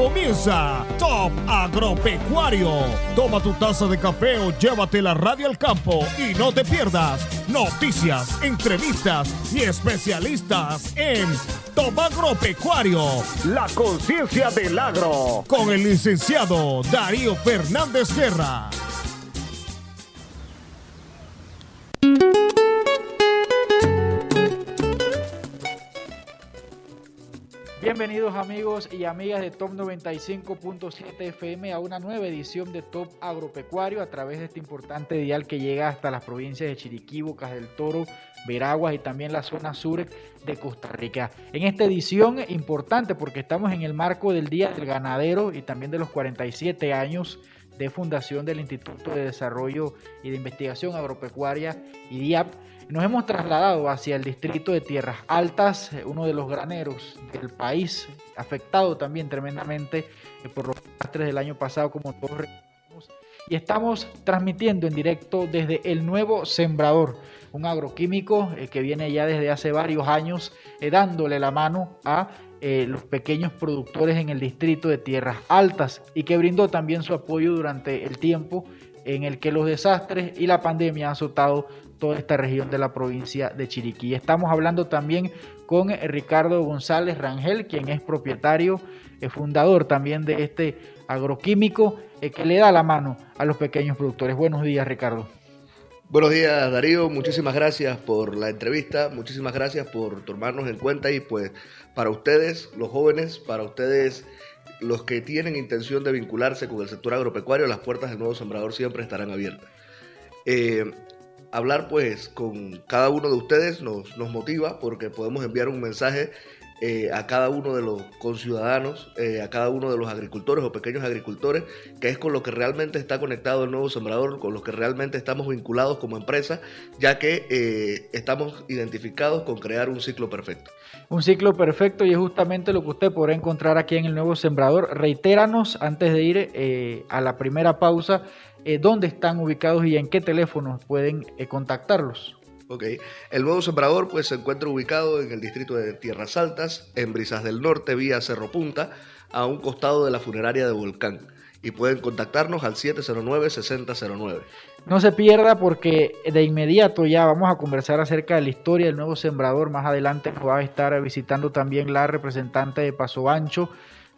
comienza Top Agropecuario. Toma tu taza de café o llévate la radio al campo y no te pierdas noticias, entrevistas y especialistas en Top Agropecuario. La conciencia del agro. Con el licenciado Darío Fernández Guerra. Bienvenidos amigos y amigas de Top 95.7 FM a una nueva edición de Top Agropecuario a través de este importante dial que llega hasta las provincias de Chiriquí, Bocas del Toro, Veraguas y también la zona sur de Costa Rica. En esta edición importante porque estamos en el marco del Día del Ganadero y también de los 47 años de fundación del Instituto de Desarrollo y de Investigación Agropecuaria, IDIAP nos hemos trasladado hacia el distrito de Tierras Altas, eh, uno de los graneros del país, afectado también tremendamente eh, por los desastres del año pasado, como todos recordamos. Y estamos transmitiendo en directo desde el nuevo Sembrador, un agroquímico eh, que viene ya desde hace varios años dándole la mano a los pequeños productores en el distrito de Tierras Altas y que brindó también su apoyo durante el tiempo en el que los desastres y la pandemia han azotado toda esta región de la provincia de Chiriquí. Estamos hablando también con Ricardo González Rangel, quien es propietario, y fundador también de este agroquímico eh, que le da la mano a los pequeños productores. Buenos días, Ricardo. Buenos días, Darío. Muchísimas gracias por la entrevista. Muchísimas gracias por tomarnos en cuenta y pues para ustedes, los jóvenes, para ustedes los que tienen intención de vincularse con el sector agropecuario, las puertas del nuevo sembrador siempre estarán abiertas. Eh, hablar pues con cada uno de ustedes nos, motiva porque podemos enviar un mensaje eh, a cada uno de los conciudadanos, eh, a cada uno de los agricultores o pequeños agricultores, que es con lo que realmente está conectado el nuevo sembrador, con los que realmente estamos vinculados como empresa, ya que eh, estamos identificados con crear un ciclo perfecto. Un ciclo perfecto y es justamente lo que usted podrá encontrar aquí en el nuevo sembrador. Reitéranos antes de ir a la primera pausa, dónde están ubicados y en qué teléfonos pueden contactarlos. Ok. El nuevo sembrador pues, se encuentra ubicado en el distrito de Tierras Altas, en Brisas del Norte, vía Cerro Punta, a un costado de la funeraria de Volcán. Y pueden contactarnos al 709-6009. No se pierda porque de inmediato ya vamos a conversar acerca de la historia del nuevo sembrador. Más adelante nos va a estar visitando también la representante de Paso Ancho.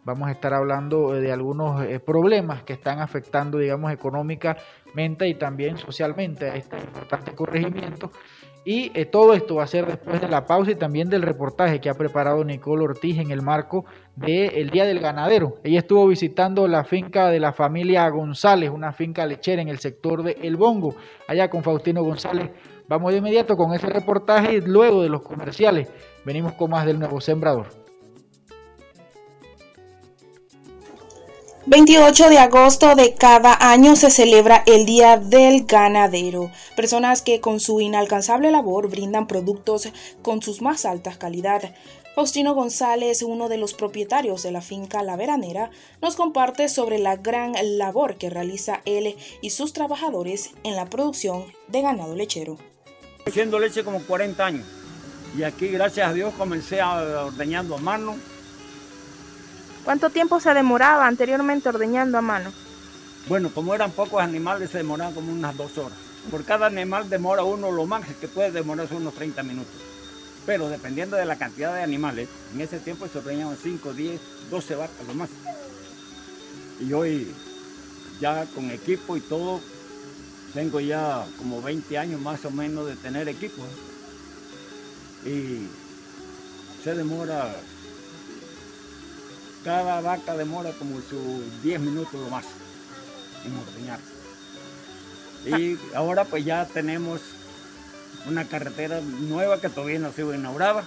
Vamos a estar hablando de algunos eh, problemas que están afectando, digamos, económicamente y también socialmente a este importante corregimiento. Y eh, todo esto va a ser después de la pausa y también del reportaje que ha preparado Nicole Ortiz en el marco del Día del Ganadero. Ella estuvo visitando la finca de la familia González, una finca lechera en el sector de El Bongo, allá con Faustino González. Vamos de inmediato con ese reportaje y luego de los comerciales venimos con más del nuevo sembrador. 28 de agosto de cada año se celebra el Día del Ganadero. Personas que con su inalcanzable labor brindan productos con sus más altas calidad. Faustino González, uno de los propietarios de la finca La Veranera, nos comparte sobre la gran labor que realiza él y sus trabajadores en la producción de ganado lechero. Haciendo leche como 40 años y aquí gracias a Dios comencé a ordeñando a mano ¿Cuánto tiempo se demoraba anteriormente ordeñando a mano? Bueno, como eran pocos animales, se demoraban como unas dos horas. Por cada animal demora uno lo más que puede demorarse unos 30 minutos. Pero dependiendo de la cantidad de animales, en ese tiempo se ordeñaban 5, 10, 12 vacas lo más. Y hoy, ya con equipo y todo, tengo ya como 20 años más o menos de tener equipo. Y se demora cada vaca demora como sus 10 minutos o más en ordeñar. Y ahora pues ya tenemos una carretera nueva que todavía no ha sido inaugurada,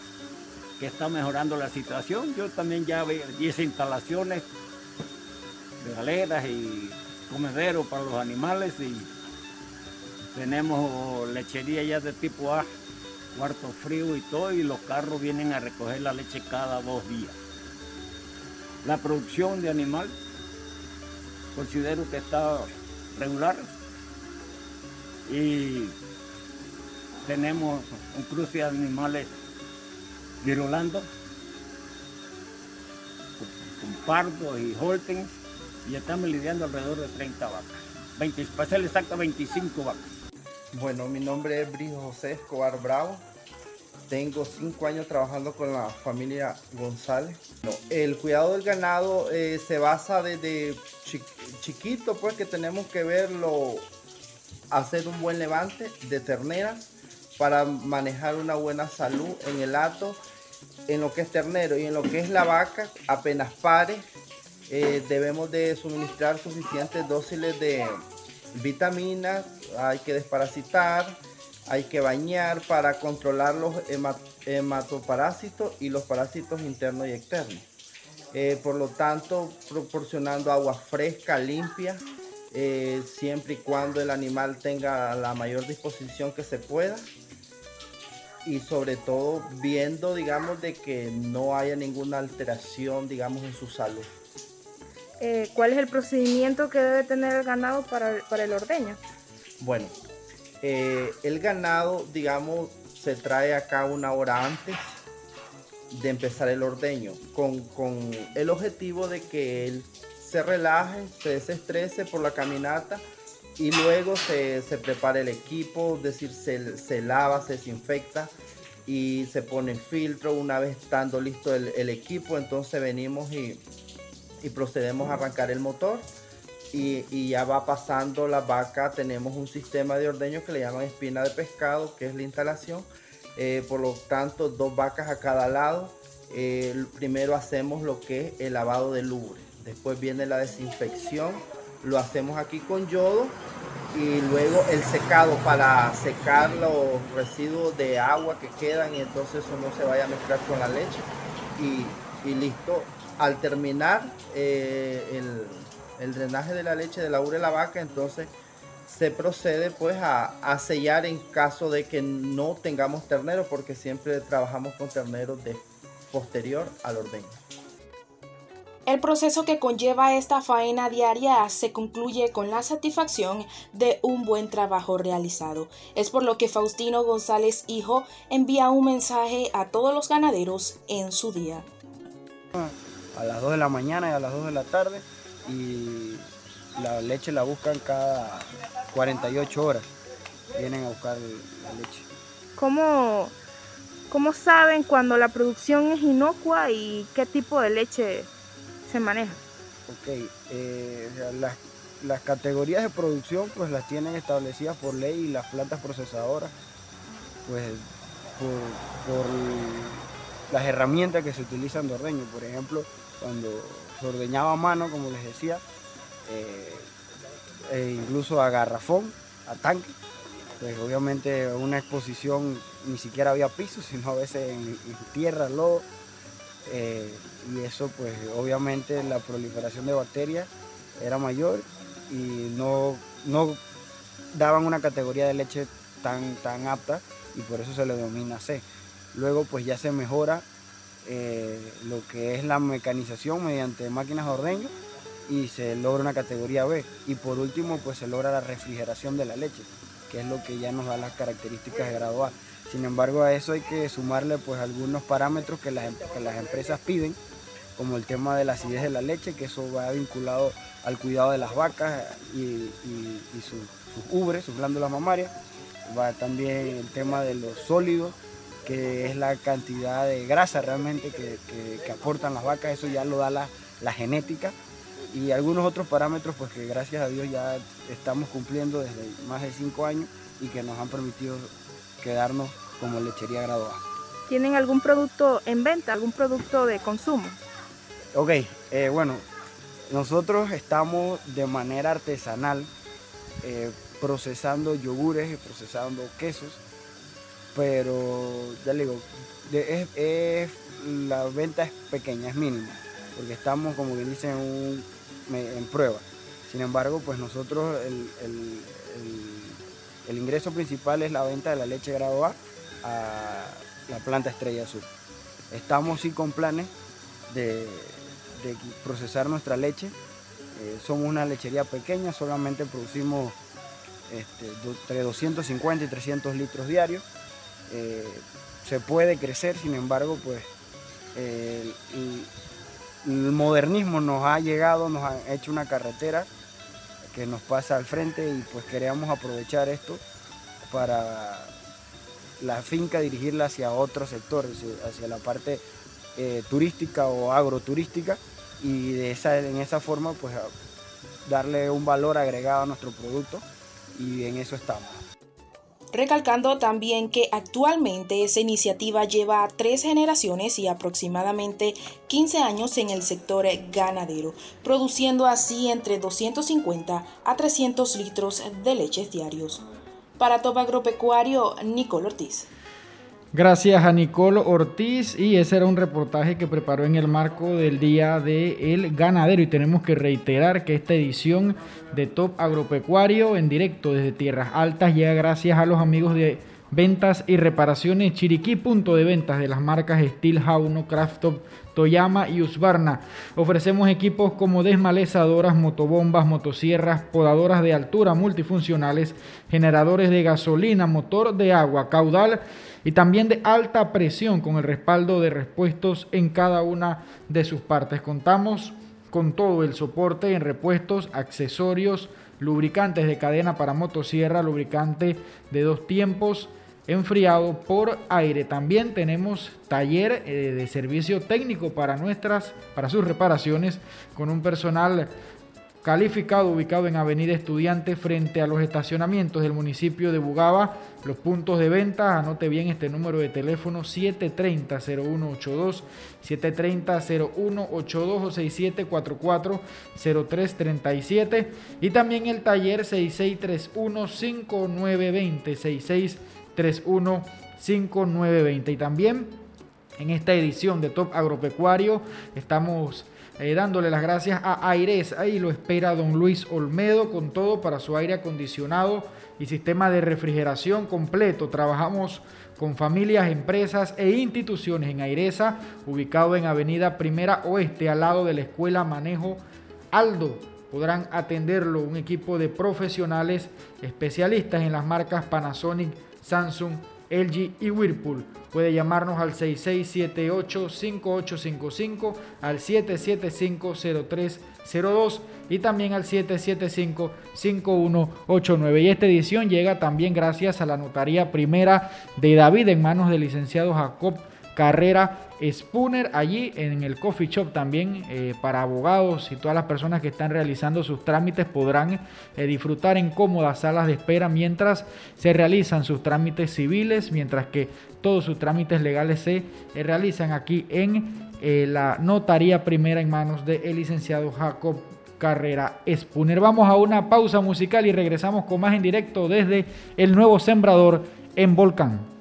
que está mejorando la situación. Yo también ya 10 instalaciones de galeras y comedero para los animales y tenemos lechería ya de tipo A, cuarto frío y todo, y los carros vienen a recoger la leche cada dos días. La producción de animal considero que está regular y tenemos un cruce de animales virulando pardo y holten, y estamos lidiando alrededor de 30 vacas. 20, para ser exacto, 25 vacas. Bueno, mi nombre es Brijo José Escobar Bravo. Tengo cinco años trabajando con la familia González. el cuidado del ganado eh, se basa desde chiquito, pues que tenemos que verlo, hacer un buen levante de terneras para manejar una buena salud en el hato, en lo que es ternero y en lo que es la vaca, apenas pare, eh, debemos de suministrar suficientes dóciles de vitaminas, hay que desparasitar, hay que bañar para controlar los hematoparásitos y los parásitos internos y externos. Eh, por lo tanto, proporcionando agua fresca, limpia, eh, siempre y cuando el animal tenga la mayor disposición que se pueda y sobre todo viendo, digamos, de que no haya ninguna alteración, digamos, en su salud. Eh, ¿Cuál es el procedimiento que debe tener el ganado para, para el ordeño? Bueno, eh, el ganado, digamos, se trae acá una hora antes de empezar el ordeño, con, el objetivo de que él se relaje, se desestrese por la caminata y luego se, prepara el equipo, es decir, se, lava, se desinfecta y se pone en filtro. Una vez estando listo el, equipo, entonces venimos y, y procedemos a arrancar el motor y, ya va pasando la vaca. Tenemos un sistema de ordeño que le llaman espina de pescado, que es la instalación. Eh, por lo tanto, dos vacas a cada lado. Eh, primero hacemos lo que es el lavado de lubre. Después viene la desinfección. Lo hacemos aquí con yodo. Y luego el secado para secar los residuos de agua que quedan y entonces eso no se vaya a mezclar con la leche. Y, listo. Al terminar eh, el, el drenaje de la leche de la ubre de la vaca, entonces se procede pues a, sellar en caso de que no tengamos ternero, porque siempre trabajamos con terneros de posterior al ordeño. El proceso que conlleva esta faena diaria se concluye con la satisfacción de un buen trabajo realizado. Es por lo que Faustino González Hijo envía un mensaje a todos los ganaderos en su día. A las 2 de la mañana y a las 2 de la tarde y la leche la buscan cada 48 horas. Vienen a buscar la leche. ¿Cómo, cómo saben cuando la producción es inocua y qué tipo de leche se maneja? Ok, eh, las, las, categorías de producción pues las tienen establecidas por ley y las plantas procesadoras pues por, por las herramientas que se utilizan de ordeño. Por ejemplo, cuando se ordeñaba a mano, como les decía, eh, e incluso a garrafón, a tanque. Pues obviamente una exposición ni siquiera había piso, sino a veces en, tierra, lodo. Eh, y eso pues obviamente la proliferación de bacterias era mayor y no, no daban una categoría de leche tan, tan apta y por eso se le denomina C. Luego pues ya se mejora eh, lo que es la mecanización mediante máquinas de ordeño y se logra una categoría B. Y por último, pues se logra la refrigeración de la leche, que es lo que ya nos da las características de grado A. Sin embargo, a eso hay que sumarle pues algunos parámetros que las, em, las empresas piden, como el tema de la acidez de la leche, que eso va vinculado al cuidado de las vacas y, sus, sus ubres, sus glándulas mamarias. Va también el tema de los sólidos, que es la cantidad de grasa realmente que, aportan las vacas, eso ya lo da la, genética y algunos otros parámetros pues que gracias a Dios ya estamos cumpliendo desde más de cinco años y que nos han permitido quedarnos como lechería graduada. ¿Tienen algún producto en venta, algún producto de consumo? Ok, eh, bueno, nosotros estamos de manera artesanal eh, procesando yogures y procesando quesos pero ya le digo, es, la venta es pequeña, es mínima, porque estamos, como bien dicen, en, prueba. Sin embargo, pues nosotros el, ingreso principal es la venta de la leche grado A a la planta Estrella Azul. Estamos sí con planes de, procesar nuestra leche. Eh, somos una lechería pequeña, solamente producimos este, entre 250 y 300 litros diarios. Eh, se puede crecer, sin embargo, pues el modernismo nos ha llegado, nos ha hecho una carretera que nos pasa al frente y pues queríamos aprovechar esto para la finca dirigirla hacia otros sectores, hacia la parte eh, turística o agroturística y de esa, en esa forma pues darle un valor agregado a nuestro producto y en eso estamos. Recalcando también que actualmente esa iniciativa lleva tres generaciones y aproximadamente 15 años en el sector ganadero, produciendo así entre 250 a 300 litros de leches diarios. Para Top Agropecuario, Nicole Ortiz. Gracias a Nicole Ortiz y ese era un reportaje que preparó en el marco del Día del Ganadero. Y tenemos que reiterar que esta edición de Top Agropecuario en directo desde Tierras Altas llega gracias a los amigos de Ventas y Reparaciones Chiriquí, punto de ventas de las marcas Steel Jauno, Top, Toyama y Usbarna. Ofrecemos equipos como desmalezadoras, motobombas, motosierras, podadoras de altura multifuncionales, generadores de gasolina, motor de agua, caudal y también de alta presión con el respaldo de repuestos en cada una de sus partes. Contamos con todo el soporte en repuestos, accesorios, lubricantes de cadena para motosierra, lubricante de dos tiempos, enfriado por aire. También tenemos taller eh, de servicio técnico para nuestras, para sus reparaciones, con un personal calificado ubicado en Avenida Estudiante frente a los estacionamientos del municipio de Bugaba. Los puntos de venta, anote bien este número de teléfono 730-0182, 730-0182 o 6744-0337 y también el taller 6631-5920, 6631-5920 y también en esta edición de Top Agropecuario estamos eh, dándole las gracias a Aires. Ahí lo espera don Luis Olmedo con todo para su aire acondicionado y sistema de refrigeración completo. Trabajamos con familias, empresas e instituciones en Airesa, ubicado en Avenida Primera Oeste, al lado de la Escuela Manejo Aldo. Podrán atenderlo un equipo de profesionales especialistas en las marcas Panasonic, Samsung, LG y Whirlpool. Puede llamarnos al 6678-5855, al 775-0302 y también al 775-5189. Y esta edición llega también gracias a la notaría primera de David en manos del licenciado Jacob Carrera Spooner allí en el coffee shop también eh, para abogados y todas las personas que están realizando sus trámites podrán eh, disfrutar en cómodas salas de espera mientras se realizan sus trámites civiles, mientras que todos sus trámites legales se eh, realizan aquí en la notaría primera en manos del licenciado Jacob Carrera Spooner. Vamos a una pausa musical y regresamos con más en directo desde el nuevo sembrador en Volcán.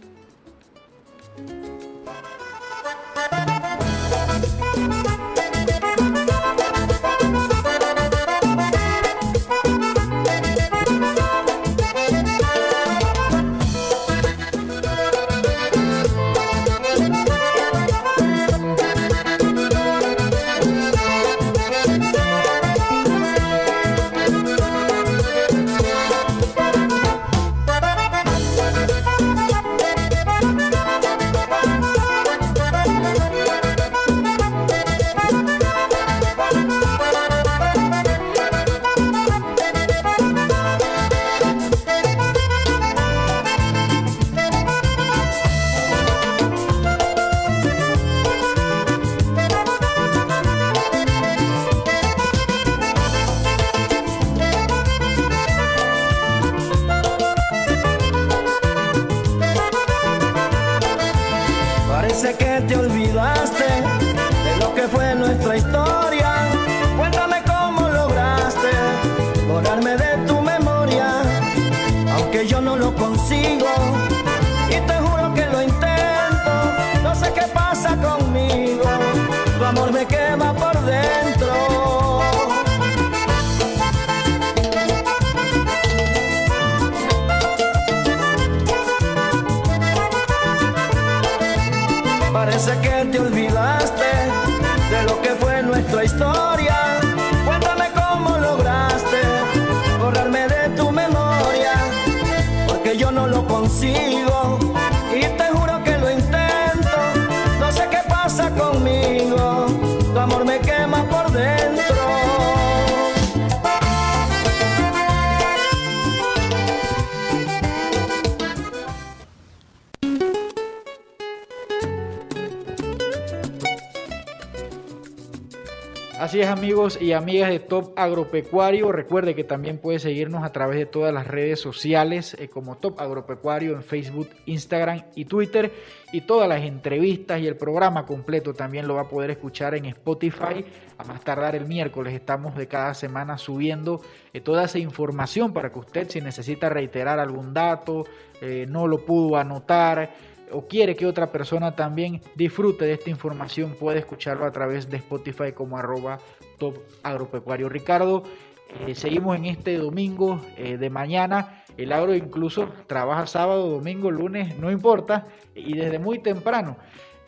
Y amigas de Top Agropecuario, recuerde que también puede seguirnos a través de todas las redes sociales eh, como Top Agropecuario en Facebook, Instagram y Twitter y todas las entrevistas y el programa completo también lo va a poder escuchar en Spotify. A más tardar el miércoles estamos de cada semana subiendo eh, toda esa información para que usted si necesita reiterar algún dato, eh, no lo pudo anotar o quiere que otra persona también disfrute de esta información, puede escucharlo a través de Spotify como arroba top agropecuario. Ricardo, eh, seguimos en este domingo eh, de mañana. El agro incluso trabaja sábado, domingo, lunes, no importa, y desde muy temprano.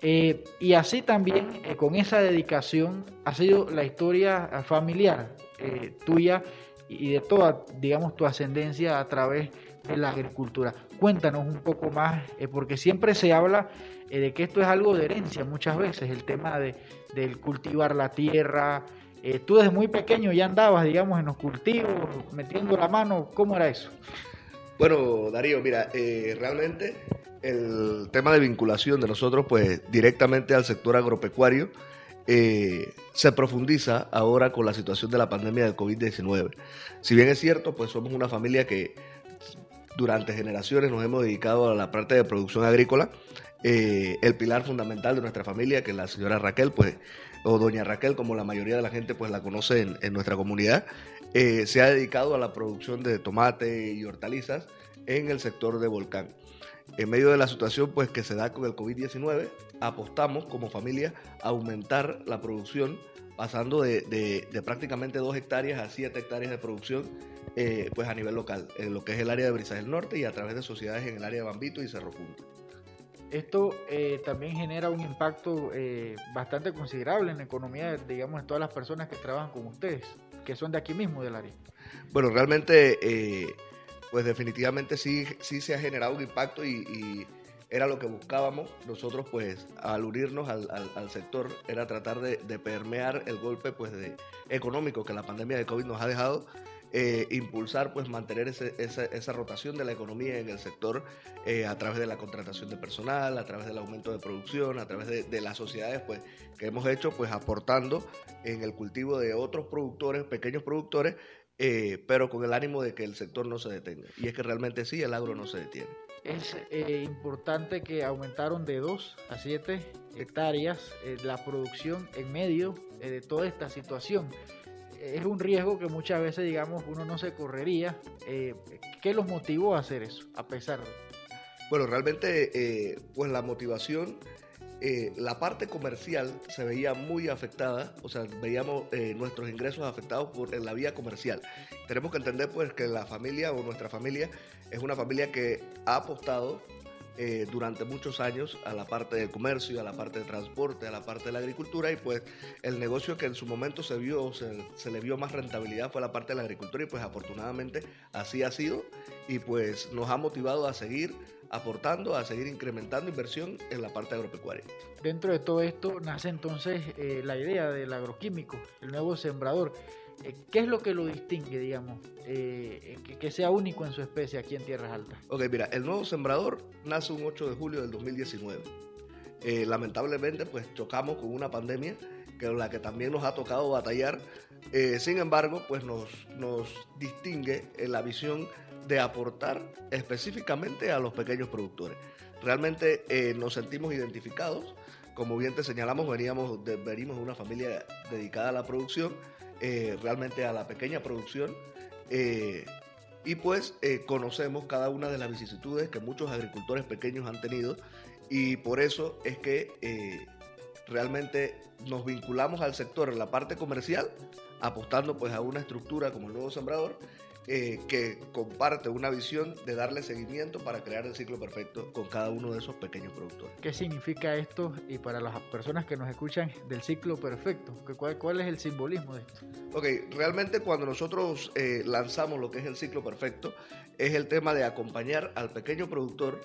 Eh, y así también, con esa dedicación, ha sido la historia familiar tuya y de toda, digamos, tu ascendencia a través de la agricultura. Cuéntanos un poco más, eh, porque siempre se habla eh, de que esto es algo de herencia muchas veces, el tema de, del cultivar la tierra. Eh, tú desde muy pequeño ya andabas, digamos, en los cultivos, metiendo la mano, ¿cómo era eso? Bueno, Darío, mira, realmente el tema de vinculación de nosotros, pues directamente al sector agropecuario, se profundiza ahora con la situación de la pandemia del COVID-19. Si bien es cierto, pues somos una familia que durante generaciones nos hemos dedicado a la parte de producción agrícola. Eh, el pilar fundamental de nuestra familia, que la señora Raquel, pues, o doña Raquel, como la mayoría de la gente pues la conoce en, nuestra comunidad, eh, se ha dedicado a la producción de tomate y hortalizas en el sector de Volcán. En medio de la situación pues que se da con el COVID-19, apostamos como familia a aumentar la producción, pasando de, de prácticamente 2 hectáreas a 7 hectáreas de producción eh, pues a nivel local, en lo que es el área de Brisas del Norte y a través de sociedades en el área de Bambito y Cerro Punta. Esto eh, también genera un impacto eh, bastante considerable en la economía, digamos, de todas las personas que trabajan con ustedes, que son de aquí mismo del área. Bueno, realmente, pues definitivamente sí, sí se ha generado un impacto y, era lo que buscábamos. Nosotros, pues, al unirnos al, al, sector, era tratar de, de, permear el golpe, pues, de, económico que la pandemia de COVID nos ha dejado eh, impulsar, pues mantener esa, rotación de la economía en el sector eh, a través de la contratación de personal, a través del aumento de producción, a través de, las sociedades pues, que hemos hecho, pues aportando en el cultivo de otros productores, pequeños productores, eh, pero con el ánimo de que el sector no se detenga. Y es que realmente sí, el agro no se detiene. Es importante que aumentaron de 2 a 7 hectáreas la producción en medio de toda esta situación es un riesgo que muchas veces, digamos, uno no se correría. Eh, ¿Qué los motivó a hacer eso, a pesar de...? Bueno, realmente, eh, pues la motivación, eh, la parte comercial se veía muy afectada, o sea, veíamos nuestros ingresos afectados por en la vía comercial. Tenemos que entender, pues, que la familia o nuestra familia es una familia que ha apostado eh, durante muchos años a la parte del comercio, a la parte de transporte, a la parte de la agricultura y pues el negocio que en su momento se vio, se, se le vio más rentabilidad fue la parte de la agricultura y pues afortunadamente así ha sido y pues nos ha motivado a seguir aportando, a seguir incrementando inversión en la parte agropecuaria. Dentro de todo esto nace entonces eh, la idea del agroquímico, el nuevo sembrador. Eh, ¿Qué es lo que lo distingue, digamos, eh, que, sea único en su especie aquí en Tierras Altas? Ok, mira, el nuevo sembrador nace un 8 de julio del 2019. Eh, lamentablemente, pues chocamos con una pandemia que la que también nos ha tocado batallar. sin embargo, pues nos, nos distingue en la visión de aportar específicamente a los pequeños productores. Realmente nos sentimos identificados. Como bien te señalamos, veníamos de, venimos de una familia dedicada a la producción eh, realmente a la pequeña producción. Eh, y pues eh, conocemos cada una de las vicisitudes que muchos agricultores pequeños han tenido y por eso es que realmente nos vinculamos al sector en la parte comercial, apostando pues a una estructura como el nuevo sembrador eh, que comparte una visión de darle seguimiento para crear el ciclo perfecto con cada uno de esos pequeños productores. ¿Qué significa esto y para las personas que nos escuchan del ciclo perfecto? ¿Cuál, cuál es el simbolismo de esto? Ok, realmente cuando nosotros eh, lanzamos lo que es el ciclo perfecto, es el tema de acompañar al pequeño productor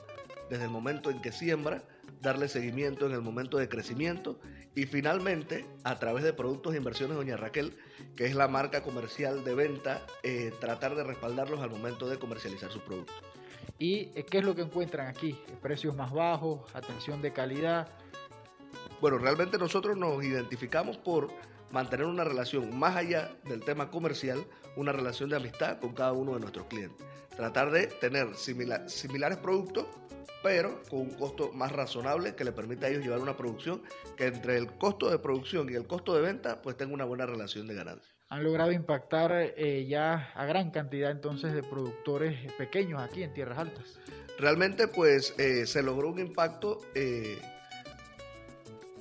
desde el momento en que siembra, darle seguimiento en el momento de crecimiento y finalmente, a través de Productos e Inversiones Doña Raquel, que es la marca comercial de venta, eh, tratar de respaldarlos al momento de comercializar sus productos. ¿Y eh, qué es lo que encuentran aquí? ¿Precios más bajos? ¿Atención de calidad? Bueno, realmente nosotros nos identificamos por mantener una relación más allá del tema comercial, una relación de amistad con cada uno de nuestros clientes. Tratar de tener similares productos, pero con un costo más razonable que le permita a ellos llevar una producción que entre el costo de producción y el costo de venta pues tenga una buena relación de ganancia. Han logrado impactar eh, ya a gran cantidad entonces de productores pequeños aquí en Tierras Altas. Realmente pues eh, se logró un impacto eh,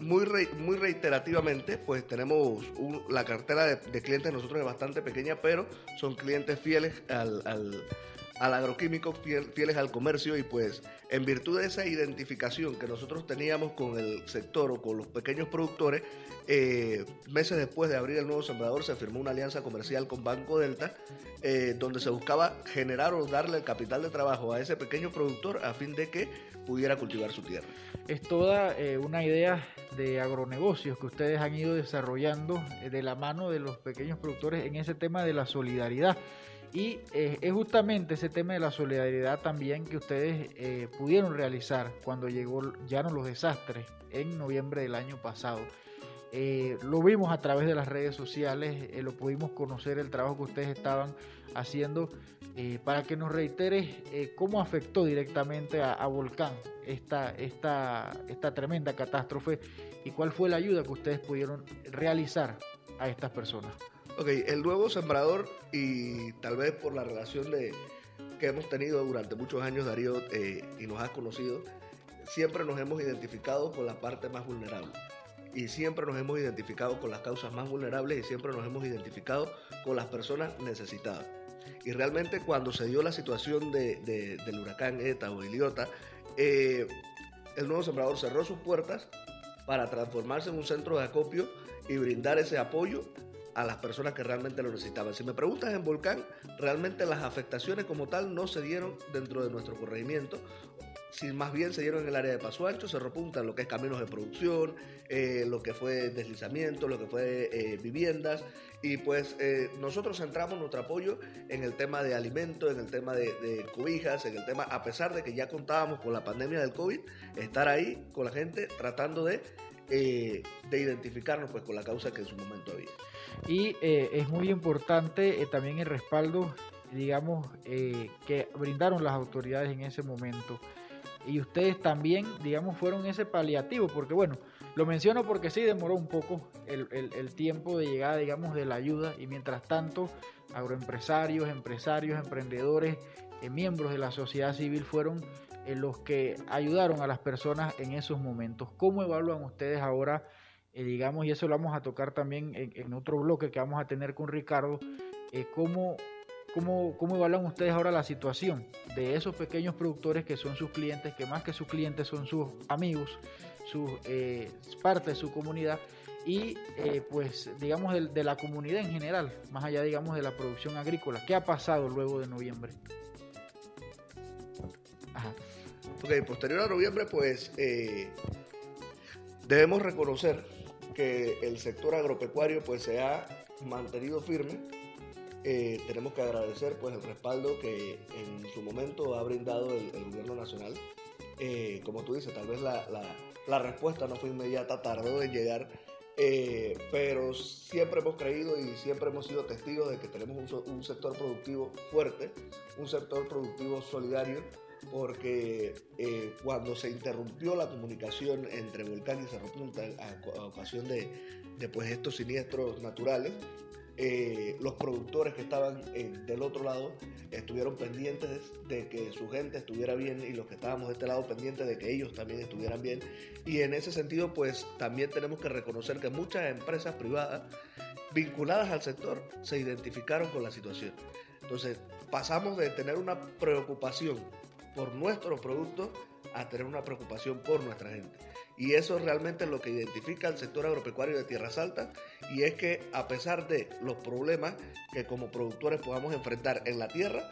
muy, muy reiterativamente, pues tenemos la cartera de, de, clientes nosotros es bastante pequeña, pero son clientes fieles al, al al agroquímico, fieles al comercio y pues en virtud de esa identificación que nosotros teníamos con el sector o con los pequeños productores, eh, meses después de abrir el nuevo sembrador se firmó una alianza comercial con Banco Delta eh, donde se buscaba generar o darle el capital de trabajo a ese pequeño productor a fin de que pudiera cultivar su tierra. Es toda eh, una idea de agronegocios que ustedes han ido desarrollando de la mano de los pequeños productores en ese tema de la solidaridad. Y eh, es justamente ese tema de la solidaridad también que ustedes eh, pudieron realizar cuando llegó, llegaron los desastres en noviembre del año pasado. Eh, lo vimos a través de las redes sociales, lo pudimos conocer el trabajo que ustedes estaban haciendo para que nos reitere cómo afectó directamente a, a Volcán esta, esta, esta tremenda catástrofe y cuál fue la ayuda que ustedes pudieron realizar a estas personas. Ok, el nuevo sembrador y tal vez por la relación que hemos tenido durante muchos años, Darío, eh, y nos has conocido, siempre nos hemos identificado con la parte más vulnerable. Y siempre nos hemos identificado con las causas más vulnerables y siempre nos hemos identificado con las personas necesitadas. Y realmente cuando se dio la situación de, del huracán ETA o Iliota, eh, el nuevo sembrador cerró sus puertas para transformarse en un centro de acopio y brindar ese apoyo a las personas que realmente lo necesitaban. Si me preguntas en Volcán, realmente las afectaciones como tal no se dieron dentro de nuestro corregimiento, si más bien se dieron en el área de Paso Ancho, se repuntan lo que es caminos de producción, eh, lo que fue deslizamiento, lo que fue eh, viviendas, y pues eh, nosotros centramos nuestro apoyo en el tema de alimentos, en el tema de, de, cobijas, en el tema, a pesar de que ya contábamos con la pandemia del COVID, estar ahí con la gente tratando de de identificarnos pues con la causa que en su momento había. Y eh, es muy importante eh, también el respaldo, digamos, que brindaron las autoridades en ese momento. Y ustedes también, digamos, fueron ese paliativo, porque bueno, lo menciono porque sí demoró un poco el, el tiempo de llegada, digamos, de la ayuda. Y mientras tanto, agroempresarios, empresarios, emprendedores, miembros de la sociedad civil fueron los que ayudaron a las personas en esos momentos. ¿Cómo evalúan ustedes ahora, eh, digamos, y eso lo vamos a tocar también en, otro bloque que vamos a tener con Ricardo, eh, cómo, cómo, cómo evalúan ustedes ahora la situación de esos pequeños productores que son sus clientes, que más que sus clientes son sus amigos, sus eh, parte de su comunidad? y pues digamos de, de, la comunidad en general, más allá digamos de la producción agrícola. ¿Qué ha pasado luego de noviembre? Ok, posterior a noviembre, pues eh, debemos reconocer que el sector agropecuario pues se ha mantenido firme. Eh, tenemos que agradecer pues el respaldo que en su momento ha brindado el, gobierno nacional. Eh, como tú dices, tal vez la, la, respuesta no fue inmediata, tardó en llegar, pero siempre hemos creído y siempre hemos sido testigos de que tenemos un sector productivo fuerte, un sector productivo solidario porque eh, cuando se interrumpió la comunicación entre Volcán y Cerro Punta a, ocasión de, pues, estos siniestros naturales, eh, los productores que estaban del otro lado estuvieron pendientes de que su gente estuviera bien y los que estábamos de este lado pendientes de que ellos también estuvieran bien. Y en ese sentido, pues también tenemos que reconocer que muchas empresas privadas vinculadas al sector se identificaron con la situación. Entonces, pasamos de tener una preocupación por nuestros productos a tener una preocupación por nuestra gente. Y eso es realmente lo que identifica al sector agropecuario de Tierras Altas y es que a pesar de los problemas que como productores podamos enfrentar en la tierra,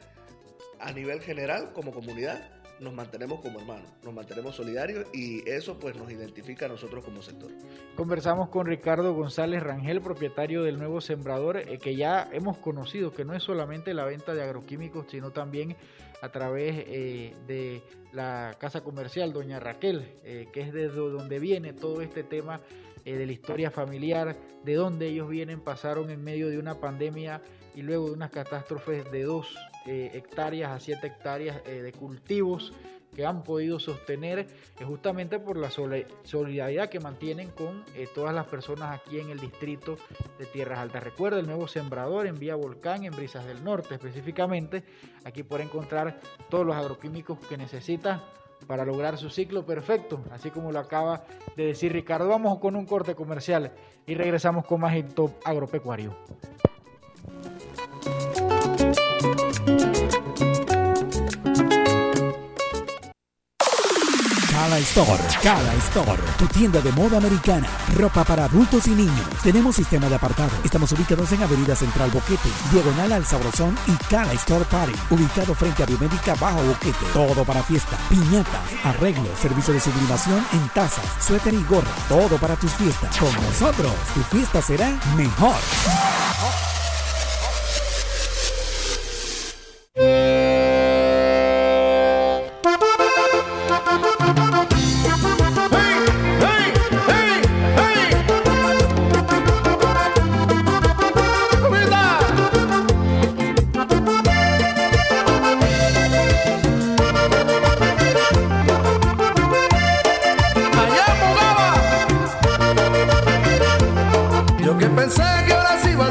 a nivel general como comunidad, nos mantenemos como hermanos, nos mantenemos solidarios y eso pues nos identifica a nosotros como sector. Conversamos con Ricardo González Rangel, propietario del nuevo sembrador, eh, que ya hemos conocido que no es solamente la venta de agroquímicos, sino también a través eh, de la casa comercial Doña Raquel, eh, que es desde donde viene todo este tema de la historia familiar, de dónde ellos vienen, pasaron en medio de una pandemia y luego de unas catástrofes de 2 eh, hectáreas a 7 hectáreas eh, de cultivos que han podido sostener justamente por la solidaridad que mantienen con todas las personas aquí en el distrito de Tierras Altas. Recuerda el nuevo sembrador en Vía Volcán, en Brisas del Norte específicamente. Aquí puede encontrar todos los agroquímicos que necesita para lograr su ciclo perfecto, así como lo acaba de decir Ricardo. Vamos con un corte comercial y regresamos con más en Top Agropecuario. Cala Store. Cala Store. Tu tienda de moda americana. Ropa para adultos y niños. Tenemos sistema de apartado. Estamos ubicados en Avenida Central Boquete, diagonal al Sabrosón y Cala Store Party. Ubicado frente a Biomédica Bajo Boquete. Todo para fiesta. Piñatas, arreglos, servicio de sublimación en tazas, suéter y gorra. Todo para tus fiestas. Con nosotros, tu fiesta será mejor.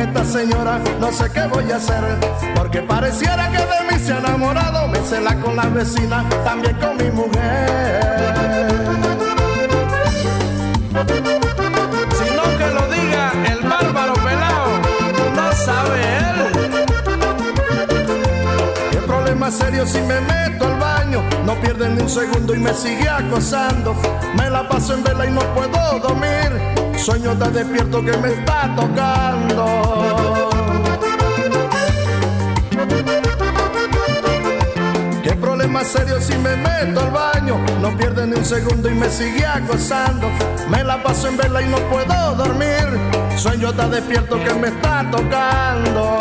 Esta señora no sé qué voy a hacer, porque pareciera que de mí se ha enamorado. Me cela con la vecina, también con mi mujer. Sino que lo diga el bárbaro pelado, no sabe él. Qué problema serio si me meto al no pierde ni un segundo y me sigue acosando. Me la paso en vela y no puedo dormir, sueño tan despierto que me está tocando. más serio si me meto al baño. No pierde ni un segundo y me sigue acosando. Me la paso en vela y no puedo dormir. Sueño tan despierto que me está tocando.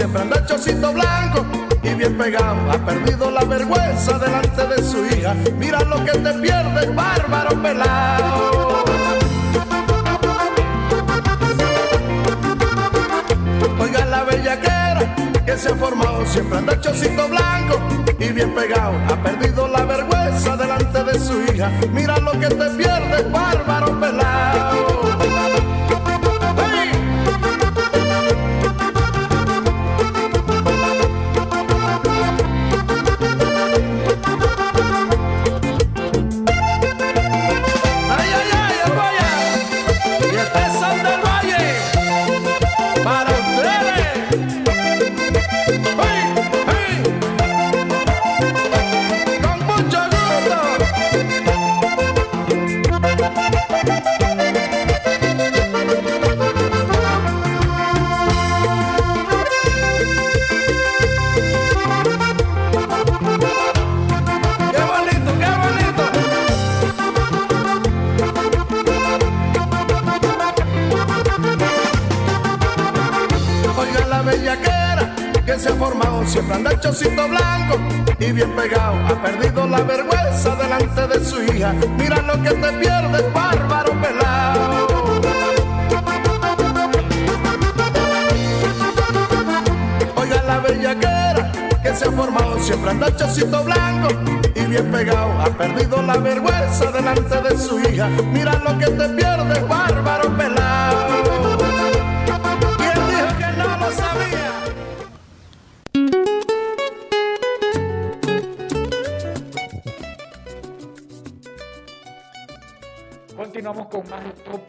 Siempre anda chocito blanco y bien pegado. Ha perdido la vergüenza delante de su hija. Mira lo que te pierde, bárbaro pelado. Oiga la bellaquera que se ha formado siempre anda chocito blanco y bien pegado. Ha perdido la vergüenza delante de su hija. Mira lo que te pierde, bárbaro pelado. Siempre anda chocito blanco y bien pegado. Ha perdido la vergüenza delante de su hija. Mira lo que te pierdes, bárbaro pelado. Oiga la bellaquera que se ha formado, siempre anda chocito blanco y bien pegado. Ha perdido la vergüenza delante de su hija. Mira lo que te pierdes, bárbaro pelado.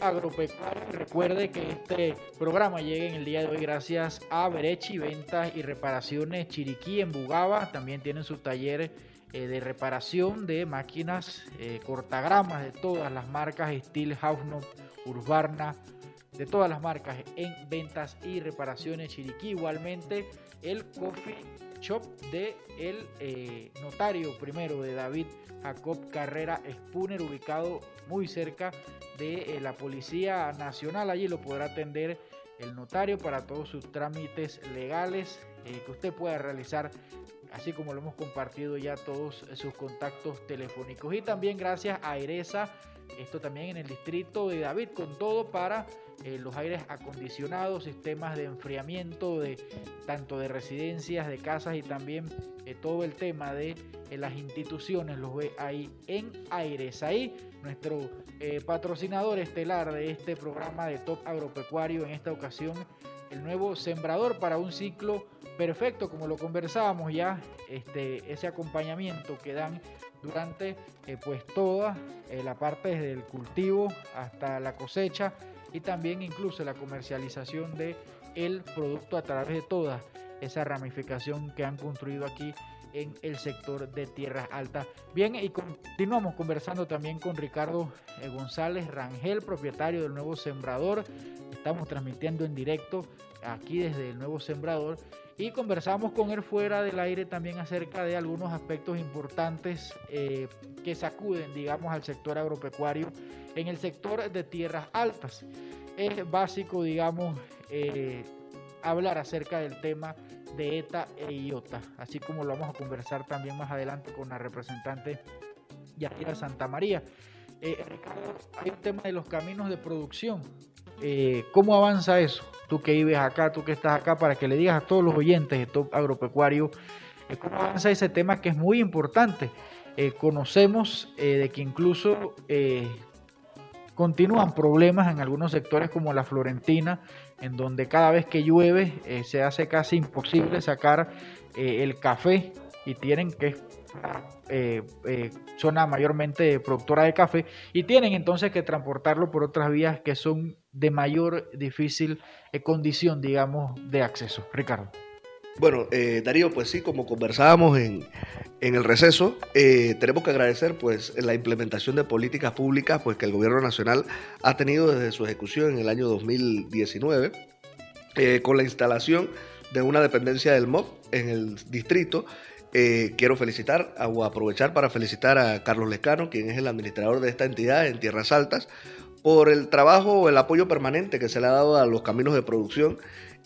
Agropecuario. Recuerde que este programa llega en el día de hoy gracias a Berechi Ventas y Reparaciones Chiriquí en Bugaba. También tienen su taller eh, de reparación de máquinas eh, cortagramas de todas las marcas Steel, Hausnot, Urbana, de todas las marcas en ventas y reparaciones Chiriquí. Igualmente el Coffee Shop de el eh, notario primero de David Jacob Carrera Spooner, ubicado muy cerca de la Policía Nacional. Allí lo podrá atender el notario para todos sus trámites legales que usted pueda realizar así como lo hemos compartido ya todos sus contactos telefónicos. Y también gracias a Eresa, esto también en el distrito de David, con todo para eh, los aires acondicionados, sistemas de enfriamiento de tanto de residencias, de casas y también eh, todo el tema de eh, las instituciones los ve ahí en Aires. Ahí nuestro patrocinador estelar de este programa de Top Agropecuario en esta ocasión, el nuevo sembrador para un ciclo perfecto, como lo conversábamos ya, este, ese acompañamiento que dan durante pues toda la parte desde el cultivo hasta la cosecha y también incluso la comercialización de el producto a través de toda esa ramificación que han construido aquí en el sector de tierras altas. Bien, y continuamos conversando también con Ricardo eh, González Rangel, propietario del nuevo sembrador. Estamos transmitiendo en directo aquí desde el nuevo sembrador y conversamos con él fuera del aire también acerca de algunos aspectos importantes eh, que sacuden, digamos, al sector agropecuario en el sector de tierras altas. Es básico, digamos, eh, hablar acerca del tema de ETA e IOTA, así como lo vamos a conversar también más adelante con la representante Yadira Santa María. Eh, hay un tema de los caminos de producción. Eh, ¿Cómo avanza eso? Tú que vives acá, tú que estás acá, para que le digas a todos los oyentes de Top Agropecuario, ¿cómo avanza ese tema que es muy importante? conocemos de que incluso Continúan problemas en algunos sectores como la Florentina, en donde cada vez que llueve eh, se hace casi imposible sacar eh, el café y tienen que eh, zona mayormente productora de café y tienen entonces que transportarlo por otras vías que son de mayor difícil condición, digamos, de acceso. Ricardo. Bueno, eh, Darío, pues sí, como conversábamos en, el receso, eh, tenemos que agradecer pues la implementación de políticas públicas pues que el gobierno nacional ha tenido desde su ejecución en el año 2019 eh, con la instalación de una dependencia del MOB en el distrito. quiero felicitar o aprovechar para felicitar a Carlos Lescano, quien es el administrador de esta entidad en Tierras Altas, por el trabajo o el apoyo permanente que se le ha dado a los caminos de producción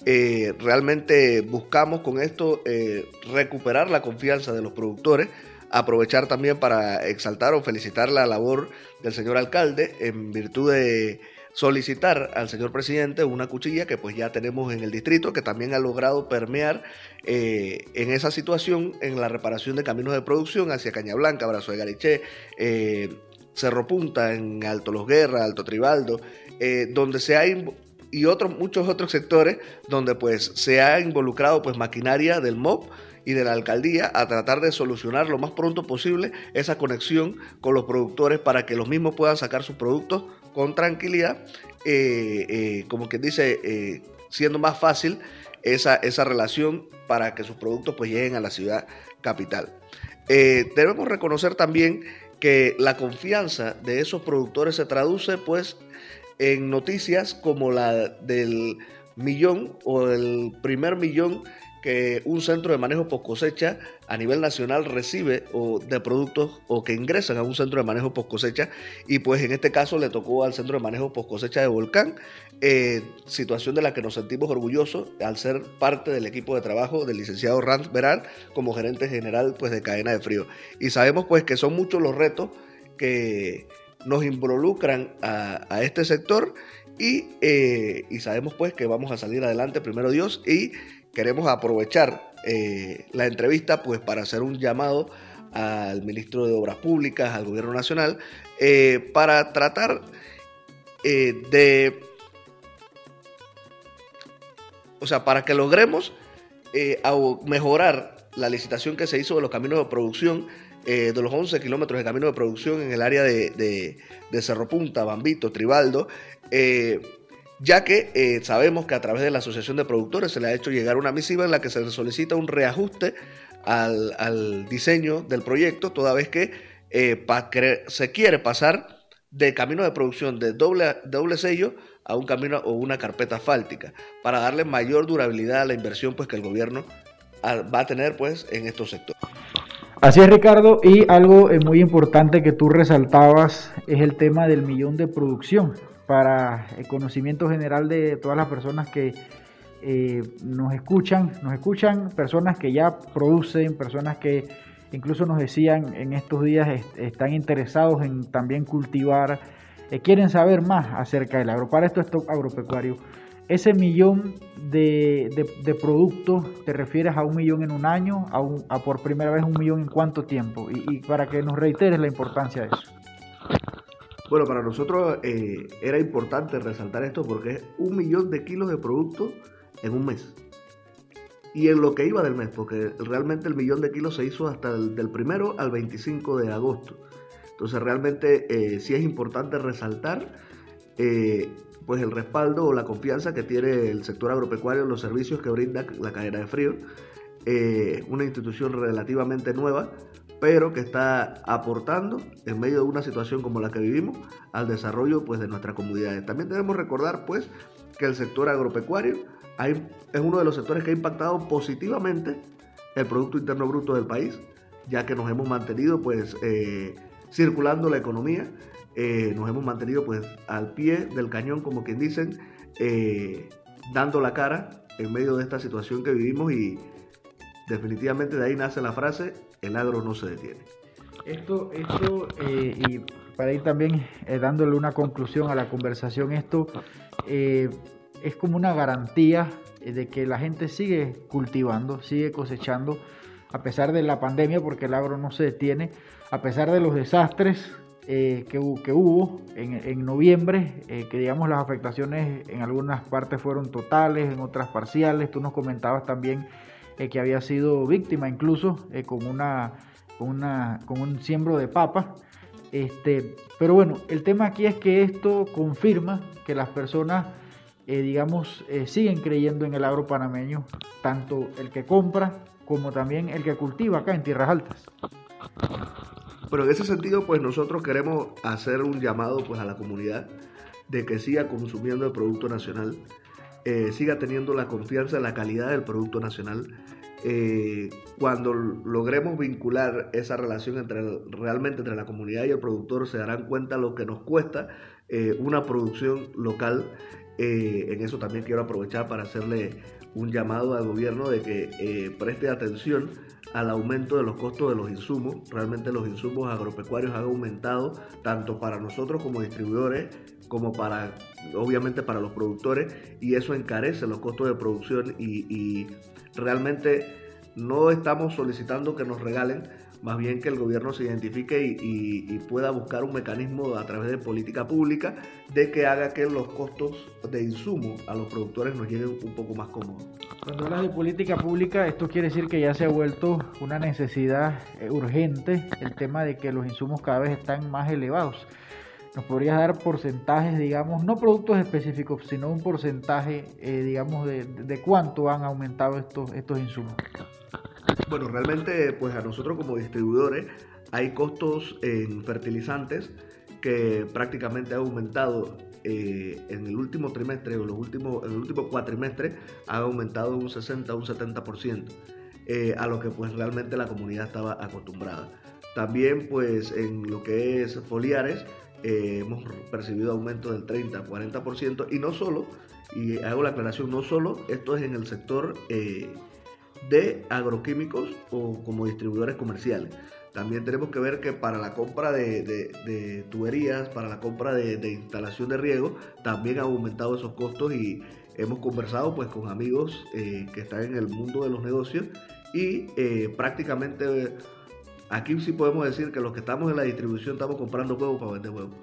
eh, realmente buscamos con esto eh, recuperar la confianza de los productores, aprovechar también para exaltar o felicitar la labor del señor alcalde en virtud de solicitar al señor presidente una cuchilla que pues ya tenemos en el distrito, que también ha logrado permear eh, en esa situación en la reparación de caminos de producción hacia Cañablanca, Brazo de Gariché, Cerro Punta, en Alto Los Guerra, Alto Tribaldo, donde se ha y otros, muchos otros sectores donde pues se ha involucrado pues maquinaria del MOB y de la alcaldía a tratar de solucionar lo más pronto posible esa conexión con los productores para que los mismos puedan sacar sus productos con tranquilidad, eh, eh, como quien dice, eh, siendo más fácil esa, esa relación para que sus productos pues lleguen a la ciudad capital. debemos reconocer también que la confianza de esos productores se traduce pues en noticias como la del millón o el primer millón que un centro de manejo post cosecha a nivel nacional recibe o de productos o que ingresan a un centro de manejo post cosecha. Y pues en este caso le tocó al centro de manejo post cosecha de Volcán, eh, situación de la que nos sentimos orgullosos al ser parte del equipo de trabajo del licenciado Rand Veral como gerente general pues de cadena de frío. Y sabemos pues que son muchos los retos que nos involucran a, este sector eh, y, sabemos pues que vamos a salir adelante, primero Dios, y queremos aprovechar eh, la entrevista pues para hacer un llamado al ministro de Obras Públicas, al gobierno nacional, eh, para tratar de, o sea, para que logremos mejorar la licitación que se hizo de los caminos de producción eh, de los 11 kilómetros de camino de producción en el área de, de, Cerro Punta, Bambito, Tribaldo, eh, ya que eh, sabemos que a través de la Asociación de Productores se le ha hecho llegar una misiva en la que se le solicita un reajuste al, diseño del proyecto, toda vez que se quiere pasar de camino de producción de doble, doble sello a un camino o una carpeta asfáltica, para darle mayor durabilidad a la inversión pues, que el gobierno ah, va a tener pues, en estos sectores. Así es, Ricardo, y algo eh, muy importante que tú resaltabas es el tema del millón de producción. Para el conocimiento general de todas las personas que eh, nos escuchan, nos escuchan personas que ya producen, personas que incluso nos decían en estos días están interesados en también cultivar, eh, quieren saber más acerca del agro. Para esto es agropecuario. Ese millón de, productos, ¿te refieres a un millón en un año? ¿A, por primera vez un millón en cuánto tiempo? Y, para que nos reiteres la importancia de eso. Bueno, para nosotros eh, era importante resaltar esto porque es un millón de kilos de productos en un mes. Y en lo que iba del mes, porque realmente el millón de kilos se hizo hasta el, del primero al 25 de agosto. Entonces realmente eh, sí es importante resaltar eh, pues el respaldo o la confianza que tiene el sector agropecuario en los servicios que brinda la cadena de frío. Una institución relativamente nueva, pero que está aportando en medio de una situación como la que vivimos al desarrollo pues, de nuestras comunidades. También debemos recordar pues, que el sector agropecuario es uno de los sectores que ha impactado positivamente el Producto Interno Bruto del país, ya que nos hemos mantenido pues, eh, circulando la economía eh, nos hemos mantenido pues al pie del cañón, como quien dicen, eh, dando la cara en medio de esta situación que vivimos y definitivamente de ahí nace la frase, el agro no se detiene. Esto, esto eh, y para ir también dándole una conclusión a la conversación, esto es como una garantía de que la gente sigue cultivando, sigue cosechando, a pesar de la pandemia, porque el agro no se detiene, a pesar de los desastres eh, que, hubo en, noviembre, eh, que digamos las afectaciones en algunas partes fueron totales, en otras parciales. Tú nos comentabas también eh, que había sido víctima incluso con, una, una, con un siembro de papa. Este, pero bueno, el tema aquí es que esto confirma que las personas, digamos, siguen creyendo en el agro panameño, tanto el que compra como también el que cultiva acá en tierras altas. Bueno, en ese sentido, pues nosotros queremos hacer un llamado pues, a la comunidad de que siga consumiendo el producto nacional, eh, siga teniendo la confianza en la calidad del producto nacional. Eh, cuando logremos vincular esa relación entre realmente entre la comunidad y el productor, se darán cuenta lo que nos cuesta eh, una producción local. en eso también quiero aprovechar para hacerle un llamado al gobierno de que preste atención al aumento de los costos de los insumos. Realmente los insumos agropecuarios han aumentado tanto para nosotros como distribuidores como para, obviamente, para los productores y eso encarece los costos de producción y realmente no estamos solicitando que nos regalen más bien que el gobierno se identifique y, pueda buscar un mecanismo a través de política pública de que haga que los costos de insumo a los productores nos lleguen un poco más cómodos. Cuando hablas de política pública, esto quiere decir que ya se ha vuelto una necesidad eh, urgente el tema de que los insumos cada vez están más elevados. ¿Nos podrías dar porcentajes, digamos, no productos específicos, sino un porcentaje, eh, digamos, de, de, cuánto han aumentado estos, estos insumos? Bueno, realmente pues a nosotros como distribuidores hay costos en fertilizantes que prácticamente han aumentado eh, en el último trimestre o los últimos, en el último cuatrimestre han aumentado un 60 o un 70%, eh, a lo que pues realmente la comunidad estaba acostumbrada. También pues en lo que es foliares eh, hemos percibido aumento del 30 40% y no solo, y hago la aclaración, no solo esto es en el sector de agroquímicos o como distribuidores comerciales. También tenemos que ver que para la compra de, tuberías, para la compra de, instalación de riego, también han aumentado esos costos y hemos conversado pues con amigos eh, que están en el mundo de los negocios y eh, prácticamente aquí sí podemos decir que los que estamos en la distribución estamos comprando huevos para vender huevos.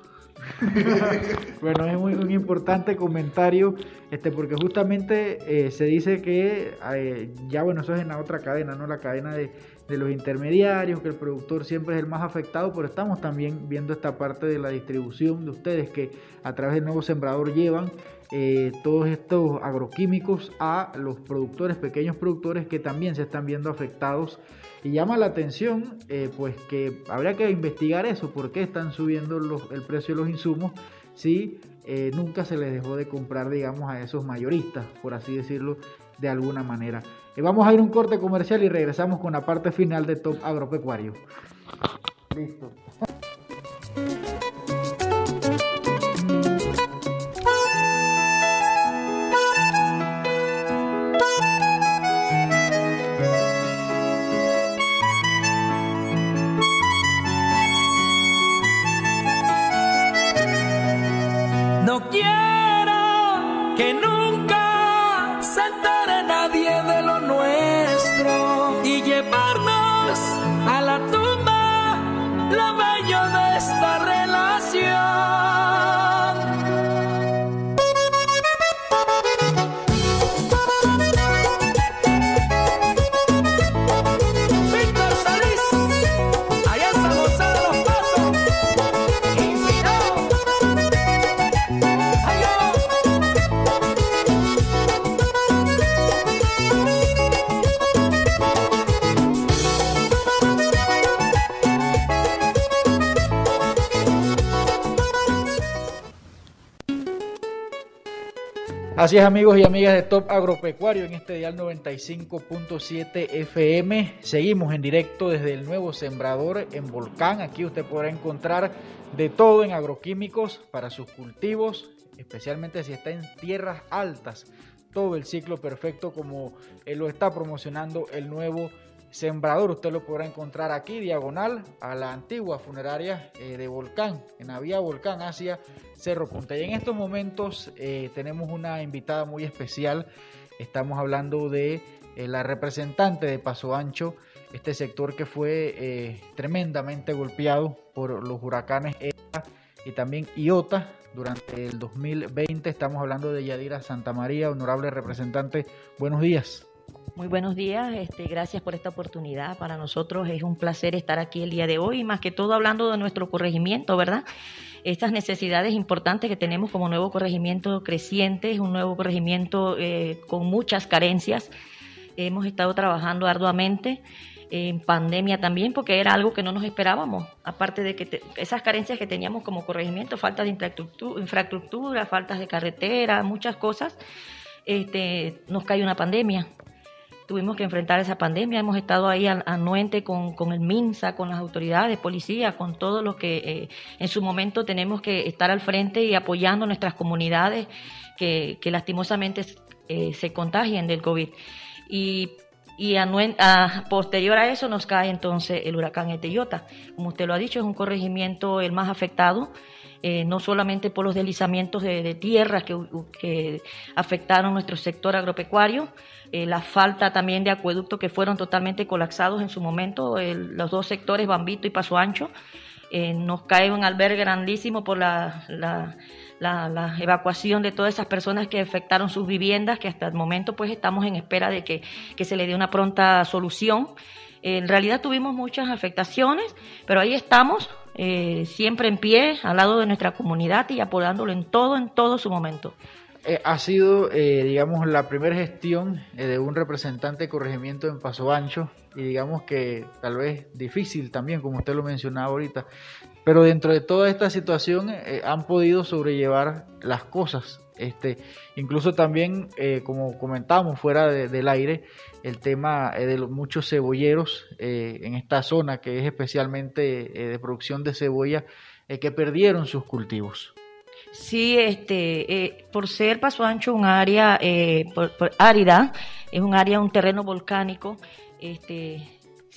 bueno, es muy, un importante comentario, este, porque justamente eh, se dice que eh, ya, bueno, eso es en la otra cadena, ¿no? La cadena de, de los intermediarios, que el productor siempre es el más afectado, pero estamos también viendo esta parte de la distribución de ustedes que a través del nuevo sembrador llevan eh, todos estos agroquímicos a los productores, pequeños productores que también se están viendo afectados. Y llama la atención, eh, pues que habría que investigar eso, por qué están subiendo el precio de los insumos si eh, nunca se les dejó de comprar, digamos, a esos mayoristas, por así decirlo, de alguna manera. Vamos a ir un corte comercial y regresamos con la parte final de Top Agropecuario. Listo. Así amigos y amigas de Top Agropecuario en este dial 95.7 FM. Seguimos en directo desde el nuevo sembrador en Volcán. Aquí usted podrá encontrar de todo en agroquímicos para sus cultivos, especialmente si está en tierras altas. Todo el ciclo perfecto como lo está promocionando el nuevo sembrador. Usted lo podrá encontrar aquí, diagonal a la antigua funeraria eh, de Volcán, en la vía Volcán hacia Cerro Punta. Y en estos momentos eh, tenemos una invitada muy especial. Estamos hablando de eh, la representante de Paso Ancho, este sector que fue tremendamente golpeado por los huracanes ETA y también Iota durante el 2020. Estamos hablando de Yadira Santa María, honorable representante. Buenos días. Muy buenos días, este, gracias por esta oportunidad. Para nosotros es un placer estar aquí el día de hoy, más que todo hablando de nuestro corregimiento, ¿verdad? estas necesidades importantes que tenemos como nuevo corregimiento creciente, un nuevo corregimiento eh, con muchas carencias. Hemos estado trabajando arduamente en pandemia también, porque era algo que no nos esperábamos, aparte de que esas carencias que teníamos como corregimiento, falta de infraestructura, infraestructura faltas de carretera, muchas cosas, este, nos cae una pandemia tuvimos que enfrentar esa pandemia. Hemos estado ahí anuente con, con el MINSA, con las autoridades, policía, con todos los que eh, en su momento tenemos que estar al frente y apoyando nuestras comunidades que, que lastimosamente eh, se contagien del COVID. Y, y a, posterior a eso nos cae entonces el huracán Eteyota. Como usted lo ha dicho, es un corregimiento el más afectado. Eh, no solamente por los deslizamientos de, de tierra que, que, afectaron nuestro sector agropecuario, eh, la falta también de acueductos que fueron totalmente colapsados en su momento, los dos sectores, Bambito y Paso Ancho. Eh, nos cae un albergue grandísimo por la, la, evacuación de todas esas personas que afectaron sus viviendas, que hasta el momento pues estamos en espera de que, que se le dé una pronta solución. En realidad tuvimos muchas afectaciones, pero ahí estamos, eh, siempre en pie, al lado de nuestra comunidad y apoyándolo en todo, en todo su momento. Eh, ha sido, eh, digamos, la primera gestión eh, de un representante de corregimiento en Paso Ancho y digamos que tal vez difícil también, como usted lo mencionaba ahorita, pero dentro de toda esta situación han podido sobrellevar las cosas. Este, incluso también, como comentábamos fuera del aire, el tema de los muchos cebolleros en esta zona que es especialmente de producción de cebolla que perdieron sus cultivos. Sí, este, eh, por ser Paso Ancho un área eh, árida, es un área, un terreno volcánico, este,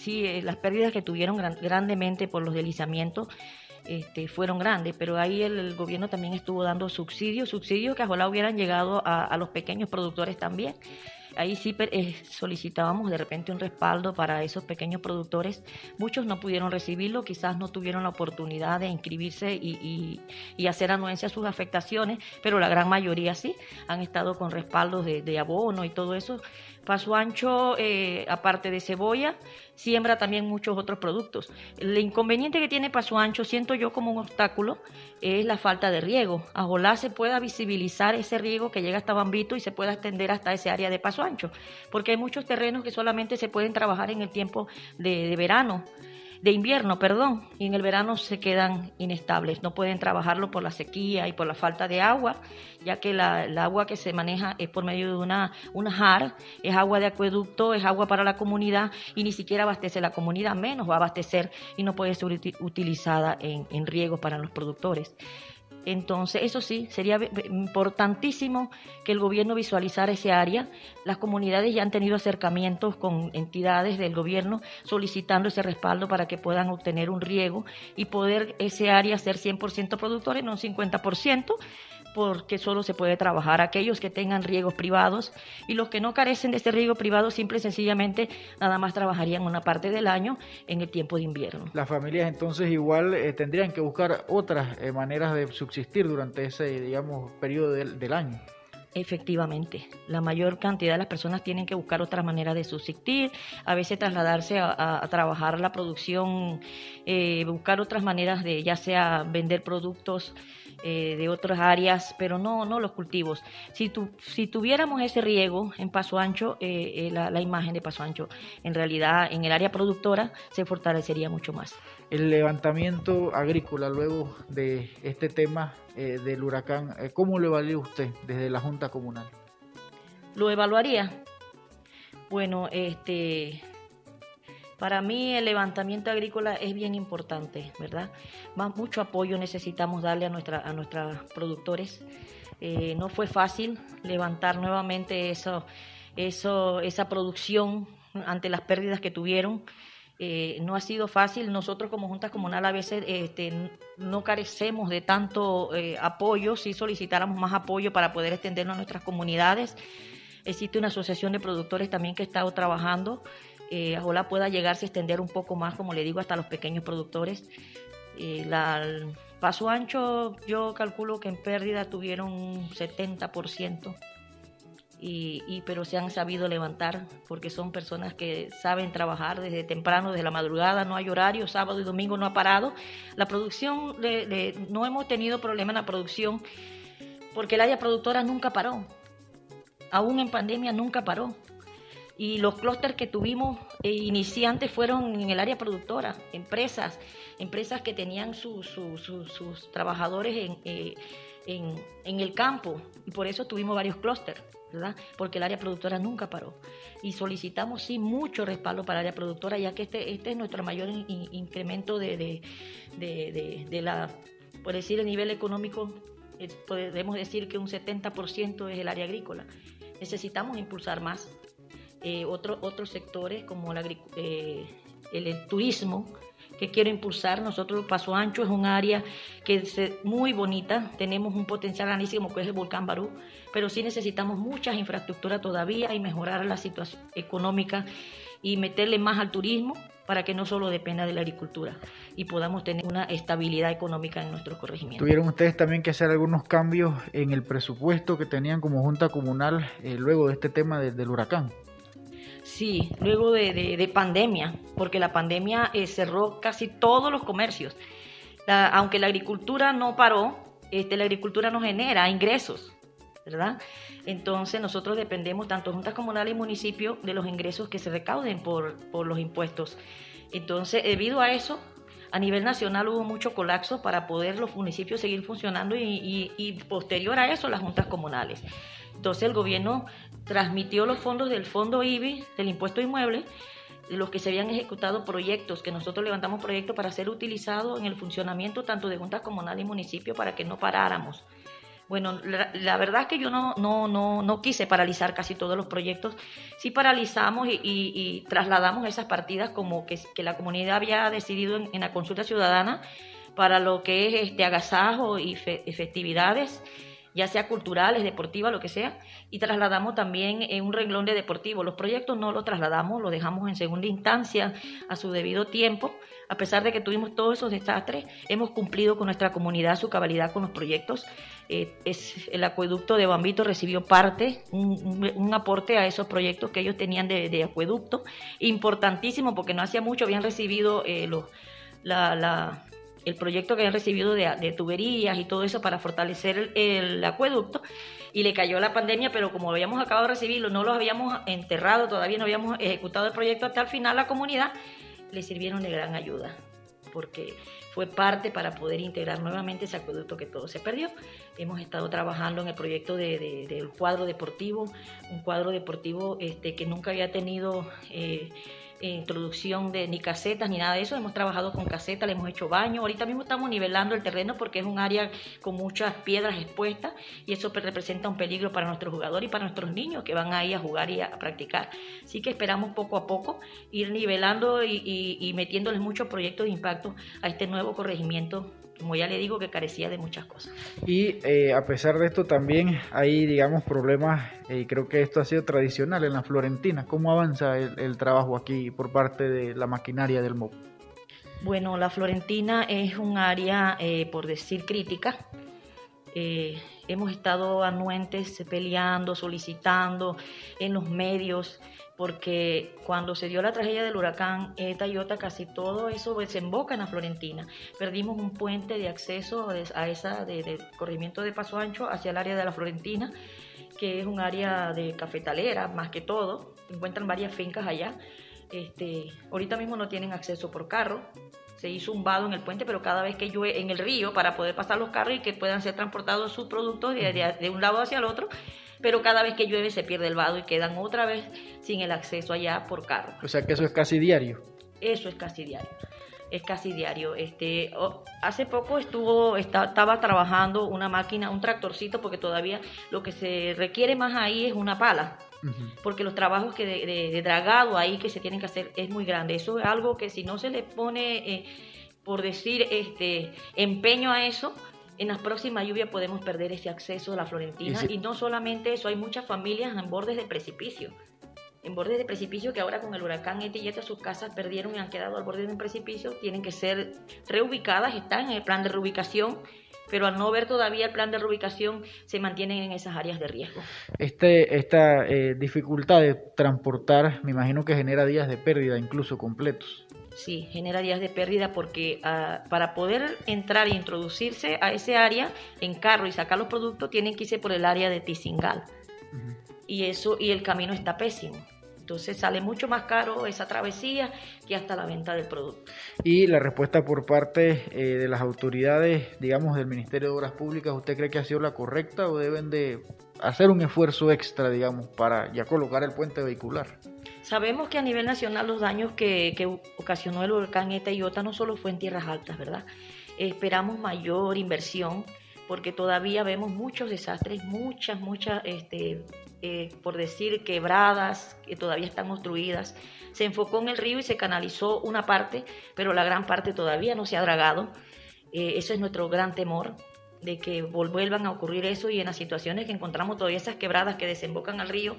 sí, eh, las pérdidas que tuvieron grandemente por los deslizamientos este, fueron grandes, pero ahí el, gobierno también estuvo dando subsidios, subsidios que ojalá hubieran llegado a, los pequeños productores también. ahí sí eh, solicitábamos de repente un respaldo para esos pequeños productores. Muchos no pudieron recibirlo, quizás no tuvieron la oportunidad de inscribirse y, hacer anuencia a sus afectaciones, pero la gran mayoría sí han estado con respaldos de abono y todo eso Paso Ancho, eh, aparte de cebolla, siembra también muchos otros productos. El inconveniente que tiene Paso Ancho, siento yo como un obstáculo, es la falta de riego. Ojalá se pueda visibilizar ese riego que llega hasta Bambito y se pueda extender hasta ese área de Paso Ancho, porque hay muchos terrenos que solamente se pueden trabajar en el tiempo de verano de invierno, perdón, y en el verano se quedan inestables, no pueden trabajarlo por la sequía y por la falta de agua, ya que la, agua que se maneja es por medio de una, una JAR, es agua de acueducto, es agua para la comunidad y ni siquiera abastece la comunidad, menos va a abastecer y no puede ser utilizada en, en riego para los productores. Entonces, eso sí, sería importantísimo que el gobierno visualizara ese área. Las comunidades ya han tenido acercamientos con entidades del gobierno solicitando ese respaldo para que puedan obtener un riego y poder ese área ser 100% productora, no un 50% porque solo se puede trabajar aquellos que tengan riegos privados y los que no carecen de este riego privado simple y sencillamente nada más trabajarían una parte del año en el tiempo de invierno. Las familias entonces igual eh, tendrían que buscar otras eh, maneras de subsistir durante ese, digamos, periodo del, año. Efectivamente, la mayor cantidad de las personas tienen que buscar otras maneras de subsistir, a veces trasladarse a, trabajar la producción, eh, buscar otras maneras de ya sea vender productos eh, de otras áreas, pero no, no los cultivos. Si, tu, si tuviéramos ese riego en Paso Ancho, eh, eh, la, imagen de Paso Ancho, en realidad en el área productora se fortalecería mucho más. El levantamiento agrícola luego de este tema del huracán, ¿cómo lo evalúa usted desde la Junta Comunal? Lo evaluaría. Bueno, este, para mí el levantamiento agrícola es bien importante, ¿verdad? Más, mucho apoyo necesitamos darle a, nuestra, a nuestros productores. Eh, no fue fácil levantar nuevamente eso, eso, esa producción ante las pérdidas que tuvieron. Eh, no ha sido fácil. Nosotros como Junta Comunal a veces este, no carecemos de tanto eh, apoyo. Si solicitáramos más apoyo para poder extenderlo a nuestras comunidades. Existe una asociación de productores también que estado trabajando eh, ojalá pueda llegarse a extender un poco más, como le digo, hasta los pequeños productores. Eh, el paso ancho yo calculo que en pérdida tuvieron un 70%, y, y, pero se han sabido levantar porque son personas que saben trabajar desde temprano, desde la madrugada, no hay horario, sábado y domingo no ha parado. La producción, no hemos tenido problema en la producción porque el área productora nunca paró, aún en pandemia nunca paró y los clústeres que tuvimos eh, iniciantes fueron en el área productora, empresas, empresas que tenían sus trabajadores eh, en, en, el campo y por eso tuvimos varios clústeres. ¿verdad? Porque el área productora nunca paró. Y solicitamos sí mucho respaldo para el área productora, ya que este, este es nuestro mayor incremento de, de, de, de, la, por decir, el nivel económico, podemos decir que un 70% es el área agrícola. Necesitamos impulsar más eh, otros sectores como eh, el, turismo que quiero impulsar. Nosotros Paso Ancho es un área que es eh, muy bonita, tenemos un potencial grandísimo que es el volcán Barú, pero sí necesitamos muchas infraestructuras todavía y mejorar la situación económica y meterle más al turismo para que no solo dependa de la agricultura y podamos tener una estabilidad económica en nuestro corregimiento. ¿Tuvieron ustedes también que hacer algunos cambios en el presupuesto que tenían como Junta Comunal luego de este tema del huracán? Sí, luego de, pandemia, porque la pandemia eh, cerró casi todos los comercios. aunque la agricultura no paró, este, la agricultura nos genera ingresos, ¿verdad? Entonces nosotros dependemos, tanto juntas comunales y municipios, de los ingresos que se recauden por, los impuestos. Entonces, debido a eso, a nivel nacional hubo mucho colapso para poder los municipios seguir funcionando y, y posterior a eso las juntas comunales. Entonces el gobierno transmitió los fondos del fondo IBI, del impuesto inmueble, los que se habían ejecutado proyectos, que nosotros levantamos proyectos para ser utilizados en el funcionamiento tanto de juntas comunales y municipios para que no paráramos. Bueno, la, verdad es que yo no, no, no, no, quise paralizar casi todos los proyectos. Sí paralizamos y, trasladamos esas partidas como que, la comunidad había decidido en, la consulta ciudadana para lo que es este agasajo y festividades ya sea culturales, deportivas, lo que sea, y trasladamos también en un renglón de deportivo. Los proyectos no los trasladamos, los dejamos en segunda instancia a su debido tiempo. A pesar de que tuvimos todos esos desastres, hemos cumplido con nuestra comunidad su cabalidad con los proyectos. Eh, es, el acueducto de Bambito recibió parte, un, aporte a esos proyectos que ellos tenían de, acueducto, importantísimo porque no hacía mucho habían recibido eh, los, la el proyecto que habían recibido de, tuberías y todo eso para fortalecer el, acueducto y le cayó la pandemia, pero como habíamos acabado de recibirlo, no lo habíamos enterrado, todavía no habíamos ejecutado el proyecto hasta el final, la comunidad le sirvieron de gran ayuda, porque fue parte para poder integrar nuevamente ese acueducto que todo se perdió. Hemos estado trabajando en el proyecto del cuadro deportivo, un cuadro deportivo este, que nunca había tenido... Eh, introducción de ni casetas ni nada de eso. Hemos trabajado con casetas, le hemos hecho baño. Ahorita mismo estamos nivelando el terreno porque es un área con muchas piedras expuestas y eso representa un peligro para nuestros jugadores y para nuestros niños que van ahí a jugar y a practicar. Así que esperamos poco a poco ir nivelando y metiéndoles muchos proyectos de impacto a este nuevo corregimiento como ya le digo, que carecía de muchas cosas. Y eh, a pesar de esto también hay, digamos, problemas, y eh, creo que esto ha sido tradicional en la Florentina. ¿Cómo avanza el, trabajo aquí por parte de la maquinaria del MOB? Bueno, la Florentina es un área, eh, por decir, crítica. hemos estado anuentes peleando, solicitando en los medios porque cuando se dio la tragedia del huracán Eta y casi todo eso desemboca en la Florentina. Perdimos un puente de acceso a esa de, corrimiento de Paso Ancho hacia el área de la Florentina, que es un área de cafetalera más que todo. Encuentran varias fincas allá. Este, ahorita mismo no tienen acceso por carro. Se hizo un vado en el puente, pero cada vez que llueve en el río para poder pasar los carros y que puedan ser transportados sus productos de un lado hacia el otro, pero cada vez que llueve se pierde el vado y quedan otra vez sin el acceso allá por carro. O sea que eso es casi diario. Eso es casi diario. Es casi diario. Este, hace poco estuvo, estaba trabajando una máquina, un tractorcito, porque todavía lo que se requiere más ahí es una pala porque los trabajos que de, dragado ahí que se tienen que hacer es muy grande. Eso es algo que si no se le pone, eh, por decir, este empeño a eso, en las próximas lluvias podemos perder ese acceso a la Florentina. Y, no solamente eso, hay muchas familias en bordes de precipicio. En bordes de precipicio que ahora con el huracán Etieta sus casas perdieron y han quedado al borde de un precipicio, tienen que ser reubicadas, están en el plan de reubicación pero al no ver todavía el plan de reubicación se mantienen en esas áreas de riesgo. Este, esta eh, dificultad de transportar, me imagino que genera días de pérdida incluso completos. Sí, genera días de pérdida porque ah, para poder entrar e introducirse a ese área en carro y sacar los productos tienen que irse por el área de Tizingal. Y eso y el camino está pésimo. Entonces sale mucho más caro esa travesía que hasta la venta del producto. Y la respuesta por parte eh, de las autoridades, digamos, del Ministerio de Obras Públicas, ¿usted cree que ha sido la correcta o deben de hacer un esfuerzo extra, digamos, para ya colocar el puente vehicular? Sabemos que a nivel nacional los daños que, ocasionó el huracán Eta y Ota no solo fue en tierras altas, ¿verdad? Esperamos mayor inversión porque todavía vemos muchos desastres, muchas, muchas, este, eh, por decir, quebradas que todavía están construidas. Se enfocó en el río y se canalizó una parte, pero la gran parte todavía no se ha dragado. Eh, eso es nuestro gran temor de que vuelvan a ocurrir eso y en las situaciones que encontramos todavía esas quebradas que desembocan al río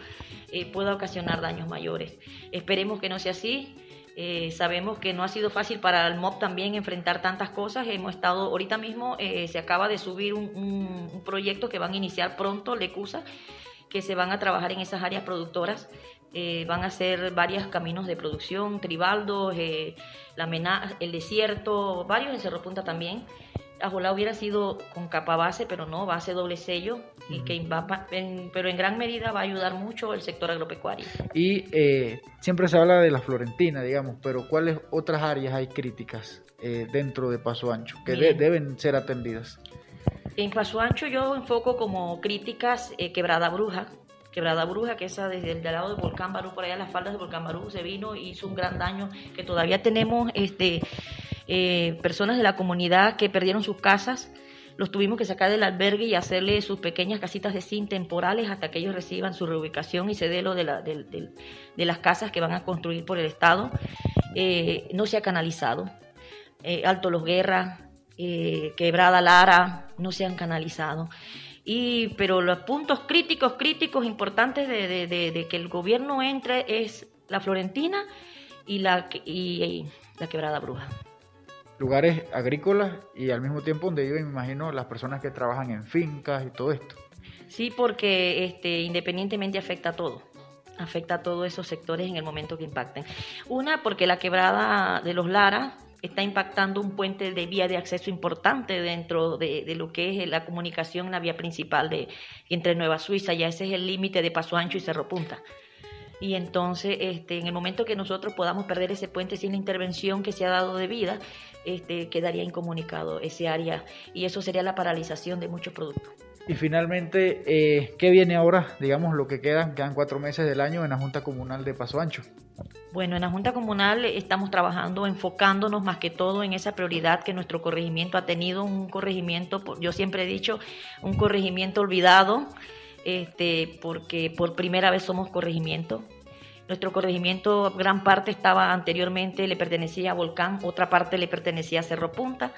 eh, pueda ocasionar daños mayores. Esperemos que no sea así. Eh, sabemos que no ha sido fácil para el MOB también enfrentar tantas cosas. Hemos estado, ahorita mismo eh, se acaba de subir un, proyecto que van a iniciar pronto, Lecusa, que se van a trabajar en esas áreas productoras. van a hacer varios caminos de producción, Tribaldo, la el desierto, varios en Cerro Punta también Ajolá hubiera sido con capa base, pero no, base doble sello, y que va, pero en gran medida va a ayudar mucho el sector agropecuario. Y eh, siempre se habla de la Florentina, digamos, pero ¿cuáles otras áreas hay críticas eh, dentro de Paso Ancho que deben ser atendidas? En Paso Ancho yo enfoco como críticas eh, Quebrada Bruja, Quebrada Bruja, que esa desde el lado de Volcán Barú, por allá en las faldas de Volcán Barú, se vino y hizo un gran daño que todavía tenemos este eh, personas de la comunidad que perdieron sus casas, los tuvimos que sacar del albergue y hacerle sus pequeñas casitas de zinc temporales hasta que ellos reciban su reubicación y se lo de, la, de, las casas que van a construir por el Estado. Eh, no se ha canalizado. Eh, Alto Los Guerras, Quebrada Lara, no se han canalizado. Y, pero los puntos críticos, críticos, importantes de, que el gobierno entre es la Florentina y la, y la Quebrada Bruja lugares agrícolas y al mismo tiempo donde viven, me imagino, las personas que trabajan en fincas y todo esto. Sí, porque este, independientemente afecta a todo afecta a todos esos sectores en el momento que impacten. Una, porque la quebrada de los Lara está impactando un puente de vía de acceso importante dentro de, lo que es la comunicación, la vía principal de, entre Nueva Suiza, ya ese es el límite de Paso Ancho y Cerro Punta. Y entonces, este, en el momento que nosotros podamos perder ese puente sin la intervención que se ha dado de vida, este, quedaría incomunicado ese área y eso sería la paralización de muchos productos. Y finalmente, eh, ¿qué viene ahora? Digamos lo que quedan, quedan cuatro meses del año en la Junta Comunal de Paso Ancho. Bueno, en la Junta Comunal estamos trabajando, enfocándonos más que todo en esa prioridad que nuestro corregimiento ha tenido, un corregimiento, yo siempre he dicho, un corregimiento olvidado, este, porque por primera vez somos corregimiento, nuestro corregimiento, gran parte estaba anteriormente, le pertenecía a Volcán, otra parte le pertenecía a Cerro Punta,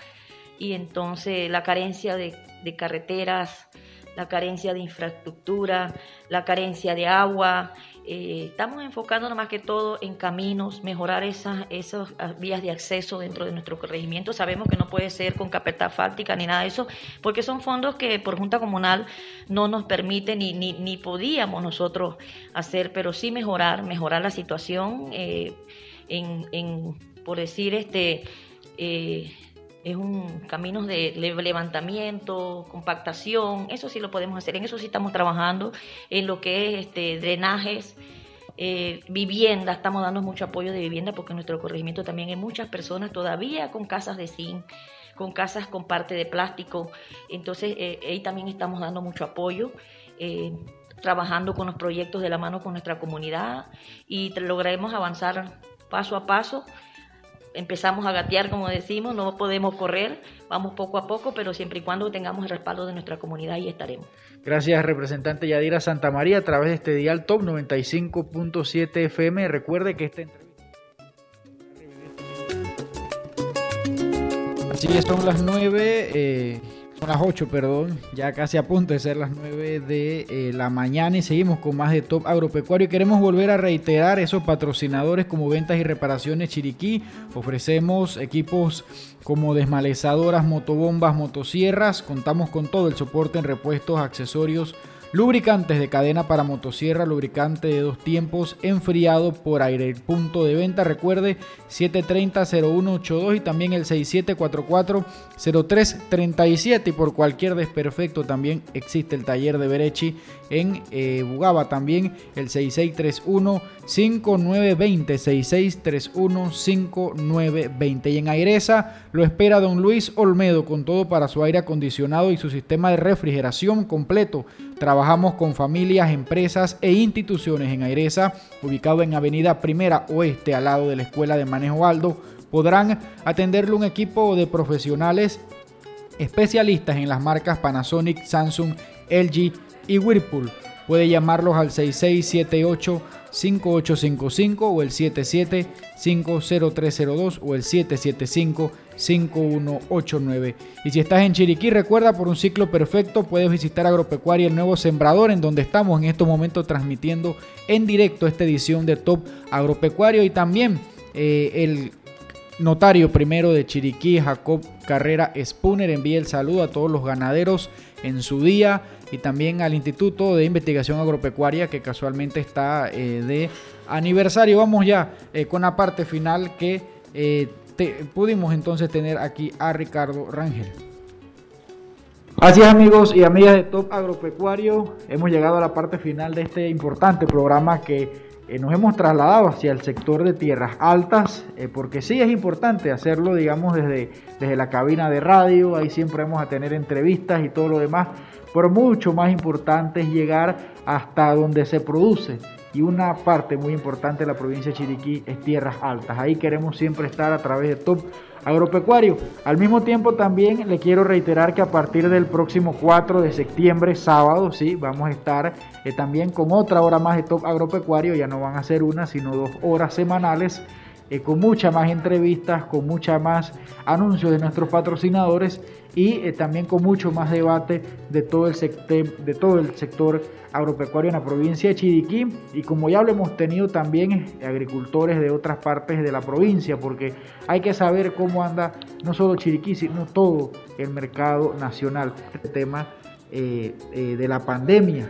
y entonces la carencia de, carreteras, la carencia de infraestructura, la carencia de agua, eh, estamos enfocándonos más que todo en caminos, mejorar esas, esas vías de acceso dentro de nuestro corregimiento. Sabemos que no puede ser con carpeta asfáltica ni nada de eso, porque son fondos que por Junta Comunal no nos permiten ni, ni, ni podíamos nosotros hacer, pero sí mejorar, mejorar la situación eh, en, en, por decir, este... Eh, es un camino de levantamiento, compactación, eso sí lo podemos hacer, en eso sí estamos trabajando, en lo que es este, drenajes, eh, vivienda, estamos dando mucho apoyo de vivienda porque en nuestro corregimiento también hay muchas personas todavía con casas de zinc, con casas con parte de plástico, entonces eh, ahí también estamos dando mucho apoyo. Eh, trabajando con los proyectos de la mano con nuestra comunidad y lograremos avanzar paso a paso empezamos a gatear, como decimos, no podemos correr, vamos poco a poco, pero siempre y cuando tengamos el respaldo de nuestra comunidad, ahí estaremos. Gracias, representante Yadira Santa María, a través de este dial Top 95.7 FM. Recuerde que esta entrevista... Así ya son las 9. Eh son las 8, perdón, ya casi a punto de ser las 9 de eh, la mañana y seguimos con más de Top Agropecuario. Y queremos volver a reiterar esos patrocinadores como Ventas y Reparaciones Chiriquí. Ofrecemos equipos como desmalezadoras, motobombas, motosierras. Contamos con todo el soporte en repuestos, accesorios Lubricantes de cadena para motosierra, lubricante de dos tiempos, enfriado por aire. El punto de venta, recuerde, 730-0182 y también el 6744-0337. Y por cualquier desperfecto también existe el taller de Berechi en eh, Bugaba. También el 6631-5920. 6631-5920. Y en Airesa lo espera don Luis Olmedo con todo para su aire acondicionado y su sistema de refrigeración completo Trabajamos con familias, empresas e instituciones en Aireza, ubicado en Avenida Primera Oeste, al lado de la Escuela de Manejo Aldo. Podrán atenderle un equipo de profesionales especialistas en las marcas Panasonic, Samsung, LG y Whirlpool. Puede llamarlos al 6678 5855 o el 77500302 o el 775 5189. Y si estás en Chiriquí, recuerda por un ciclo perfecto puedes visitar Agropecuaria el nuevo sembrador en donde estamos en estos momentos transmitiendo en directo esta edición de Top Agropecuario y también eh, el notario primero de Chiriquí, Jacob Carrera Spooner, envía el saludo a todos los ganaderos en su día y también al Instituto de Investigación Agropecuaria que casualmente está eh, de aniversario. Vamos ya eh, con la parte final que pudimos entonces tener aquí a Ricardo Rangel. Así es amigos y amigas de Top Agropecuario, hemos llegado a la parte final de este importante programa que eh, nos hemos trasladado hacia el sector de tierras altas, eh, porque sí es importante hacerlo, digamos, desde, desde la cabina de radio, ahí siempre vamos a tener entrevistas y todo lo demás, pero mucho más importante es llegar hasta donde se produce y una parte muy importante de la provincia de Chiriquí es tierras altas. Ahí queremos siempre estar a través de Top Agropecuario. Al mismo tiempo también le quiero reiterar que a partir del próximo 4 de septiembre, sábado, sí, vamos a estar eh, también con otra hora más de Top Agropecuario. Ya no van a ser una, sino dos horas semanales eh, con muchas más entrevistas, con mucha más anuncios de nuestros patrocinadores y eh, también con mucho más debate de todo, el de todo el sector agropecuario en la provincia de Chiriquí y como ya lo hemos tenido también eh, agricultores de otras partes de la provincia porque hay que saber cómo anda no solo Chiriquí sino todo el mercado nacional. Este tema de la pandemia,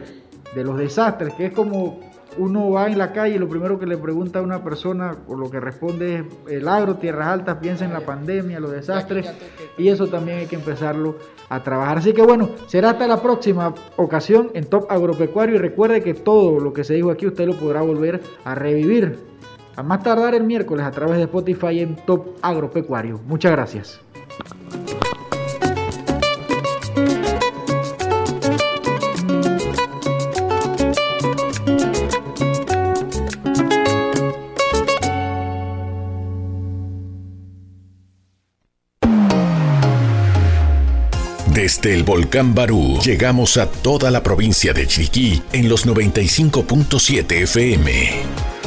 de los desastres, que es como uno va en la calle y lo primero que le pregunta a una persona o lo que responde es el agro, tierras altas, piensa en la pandemia, los desastres y eso también hay que empezarlo a trabajar. Así que bueno, será hasta la próxima ocasión en Top Agropecuario y recuerde que todo lo que se dijo aquí usted lo podrá volver a revivir a más tardar el miércoles a través de Spotify en Top Agropecuario. Muchas gracias. Desde el volcán Barú llegamos a toda la provincia de Chiriquí en los 95.7 FM.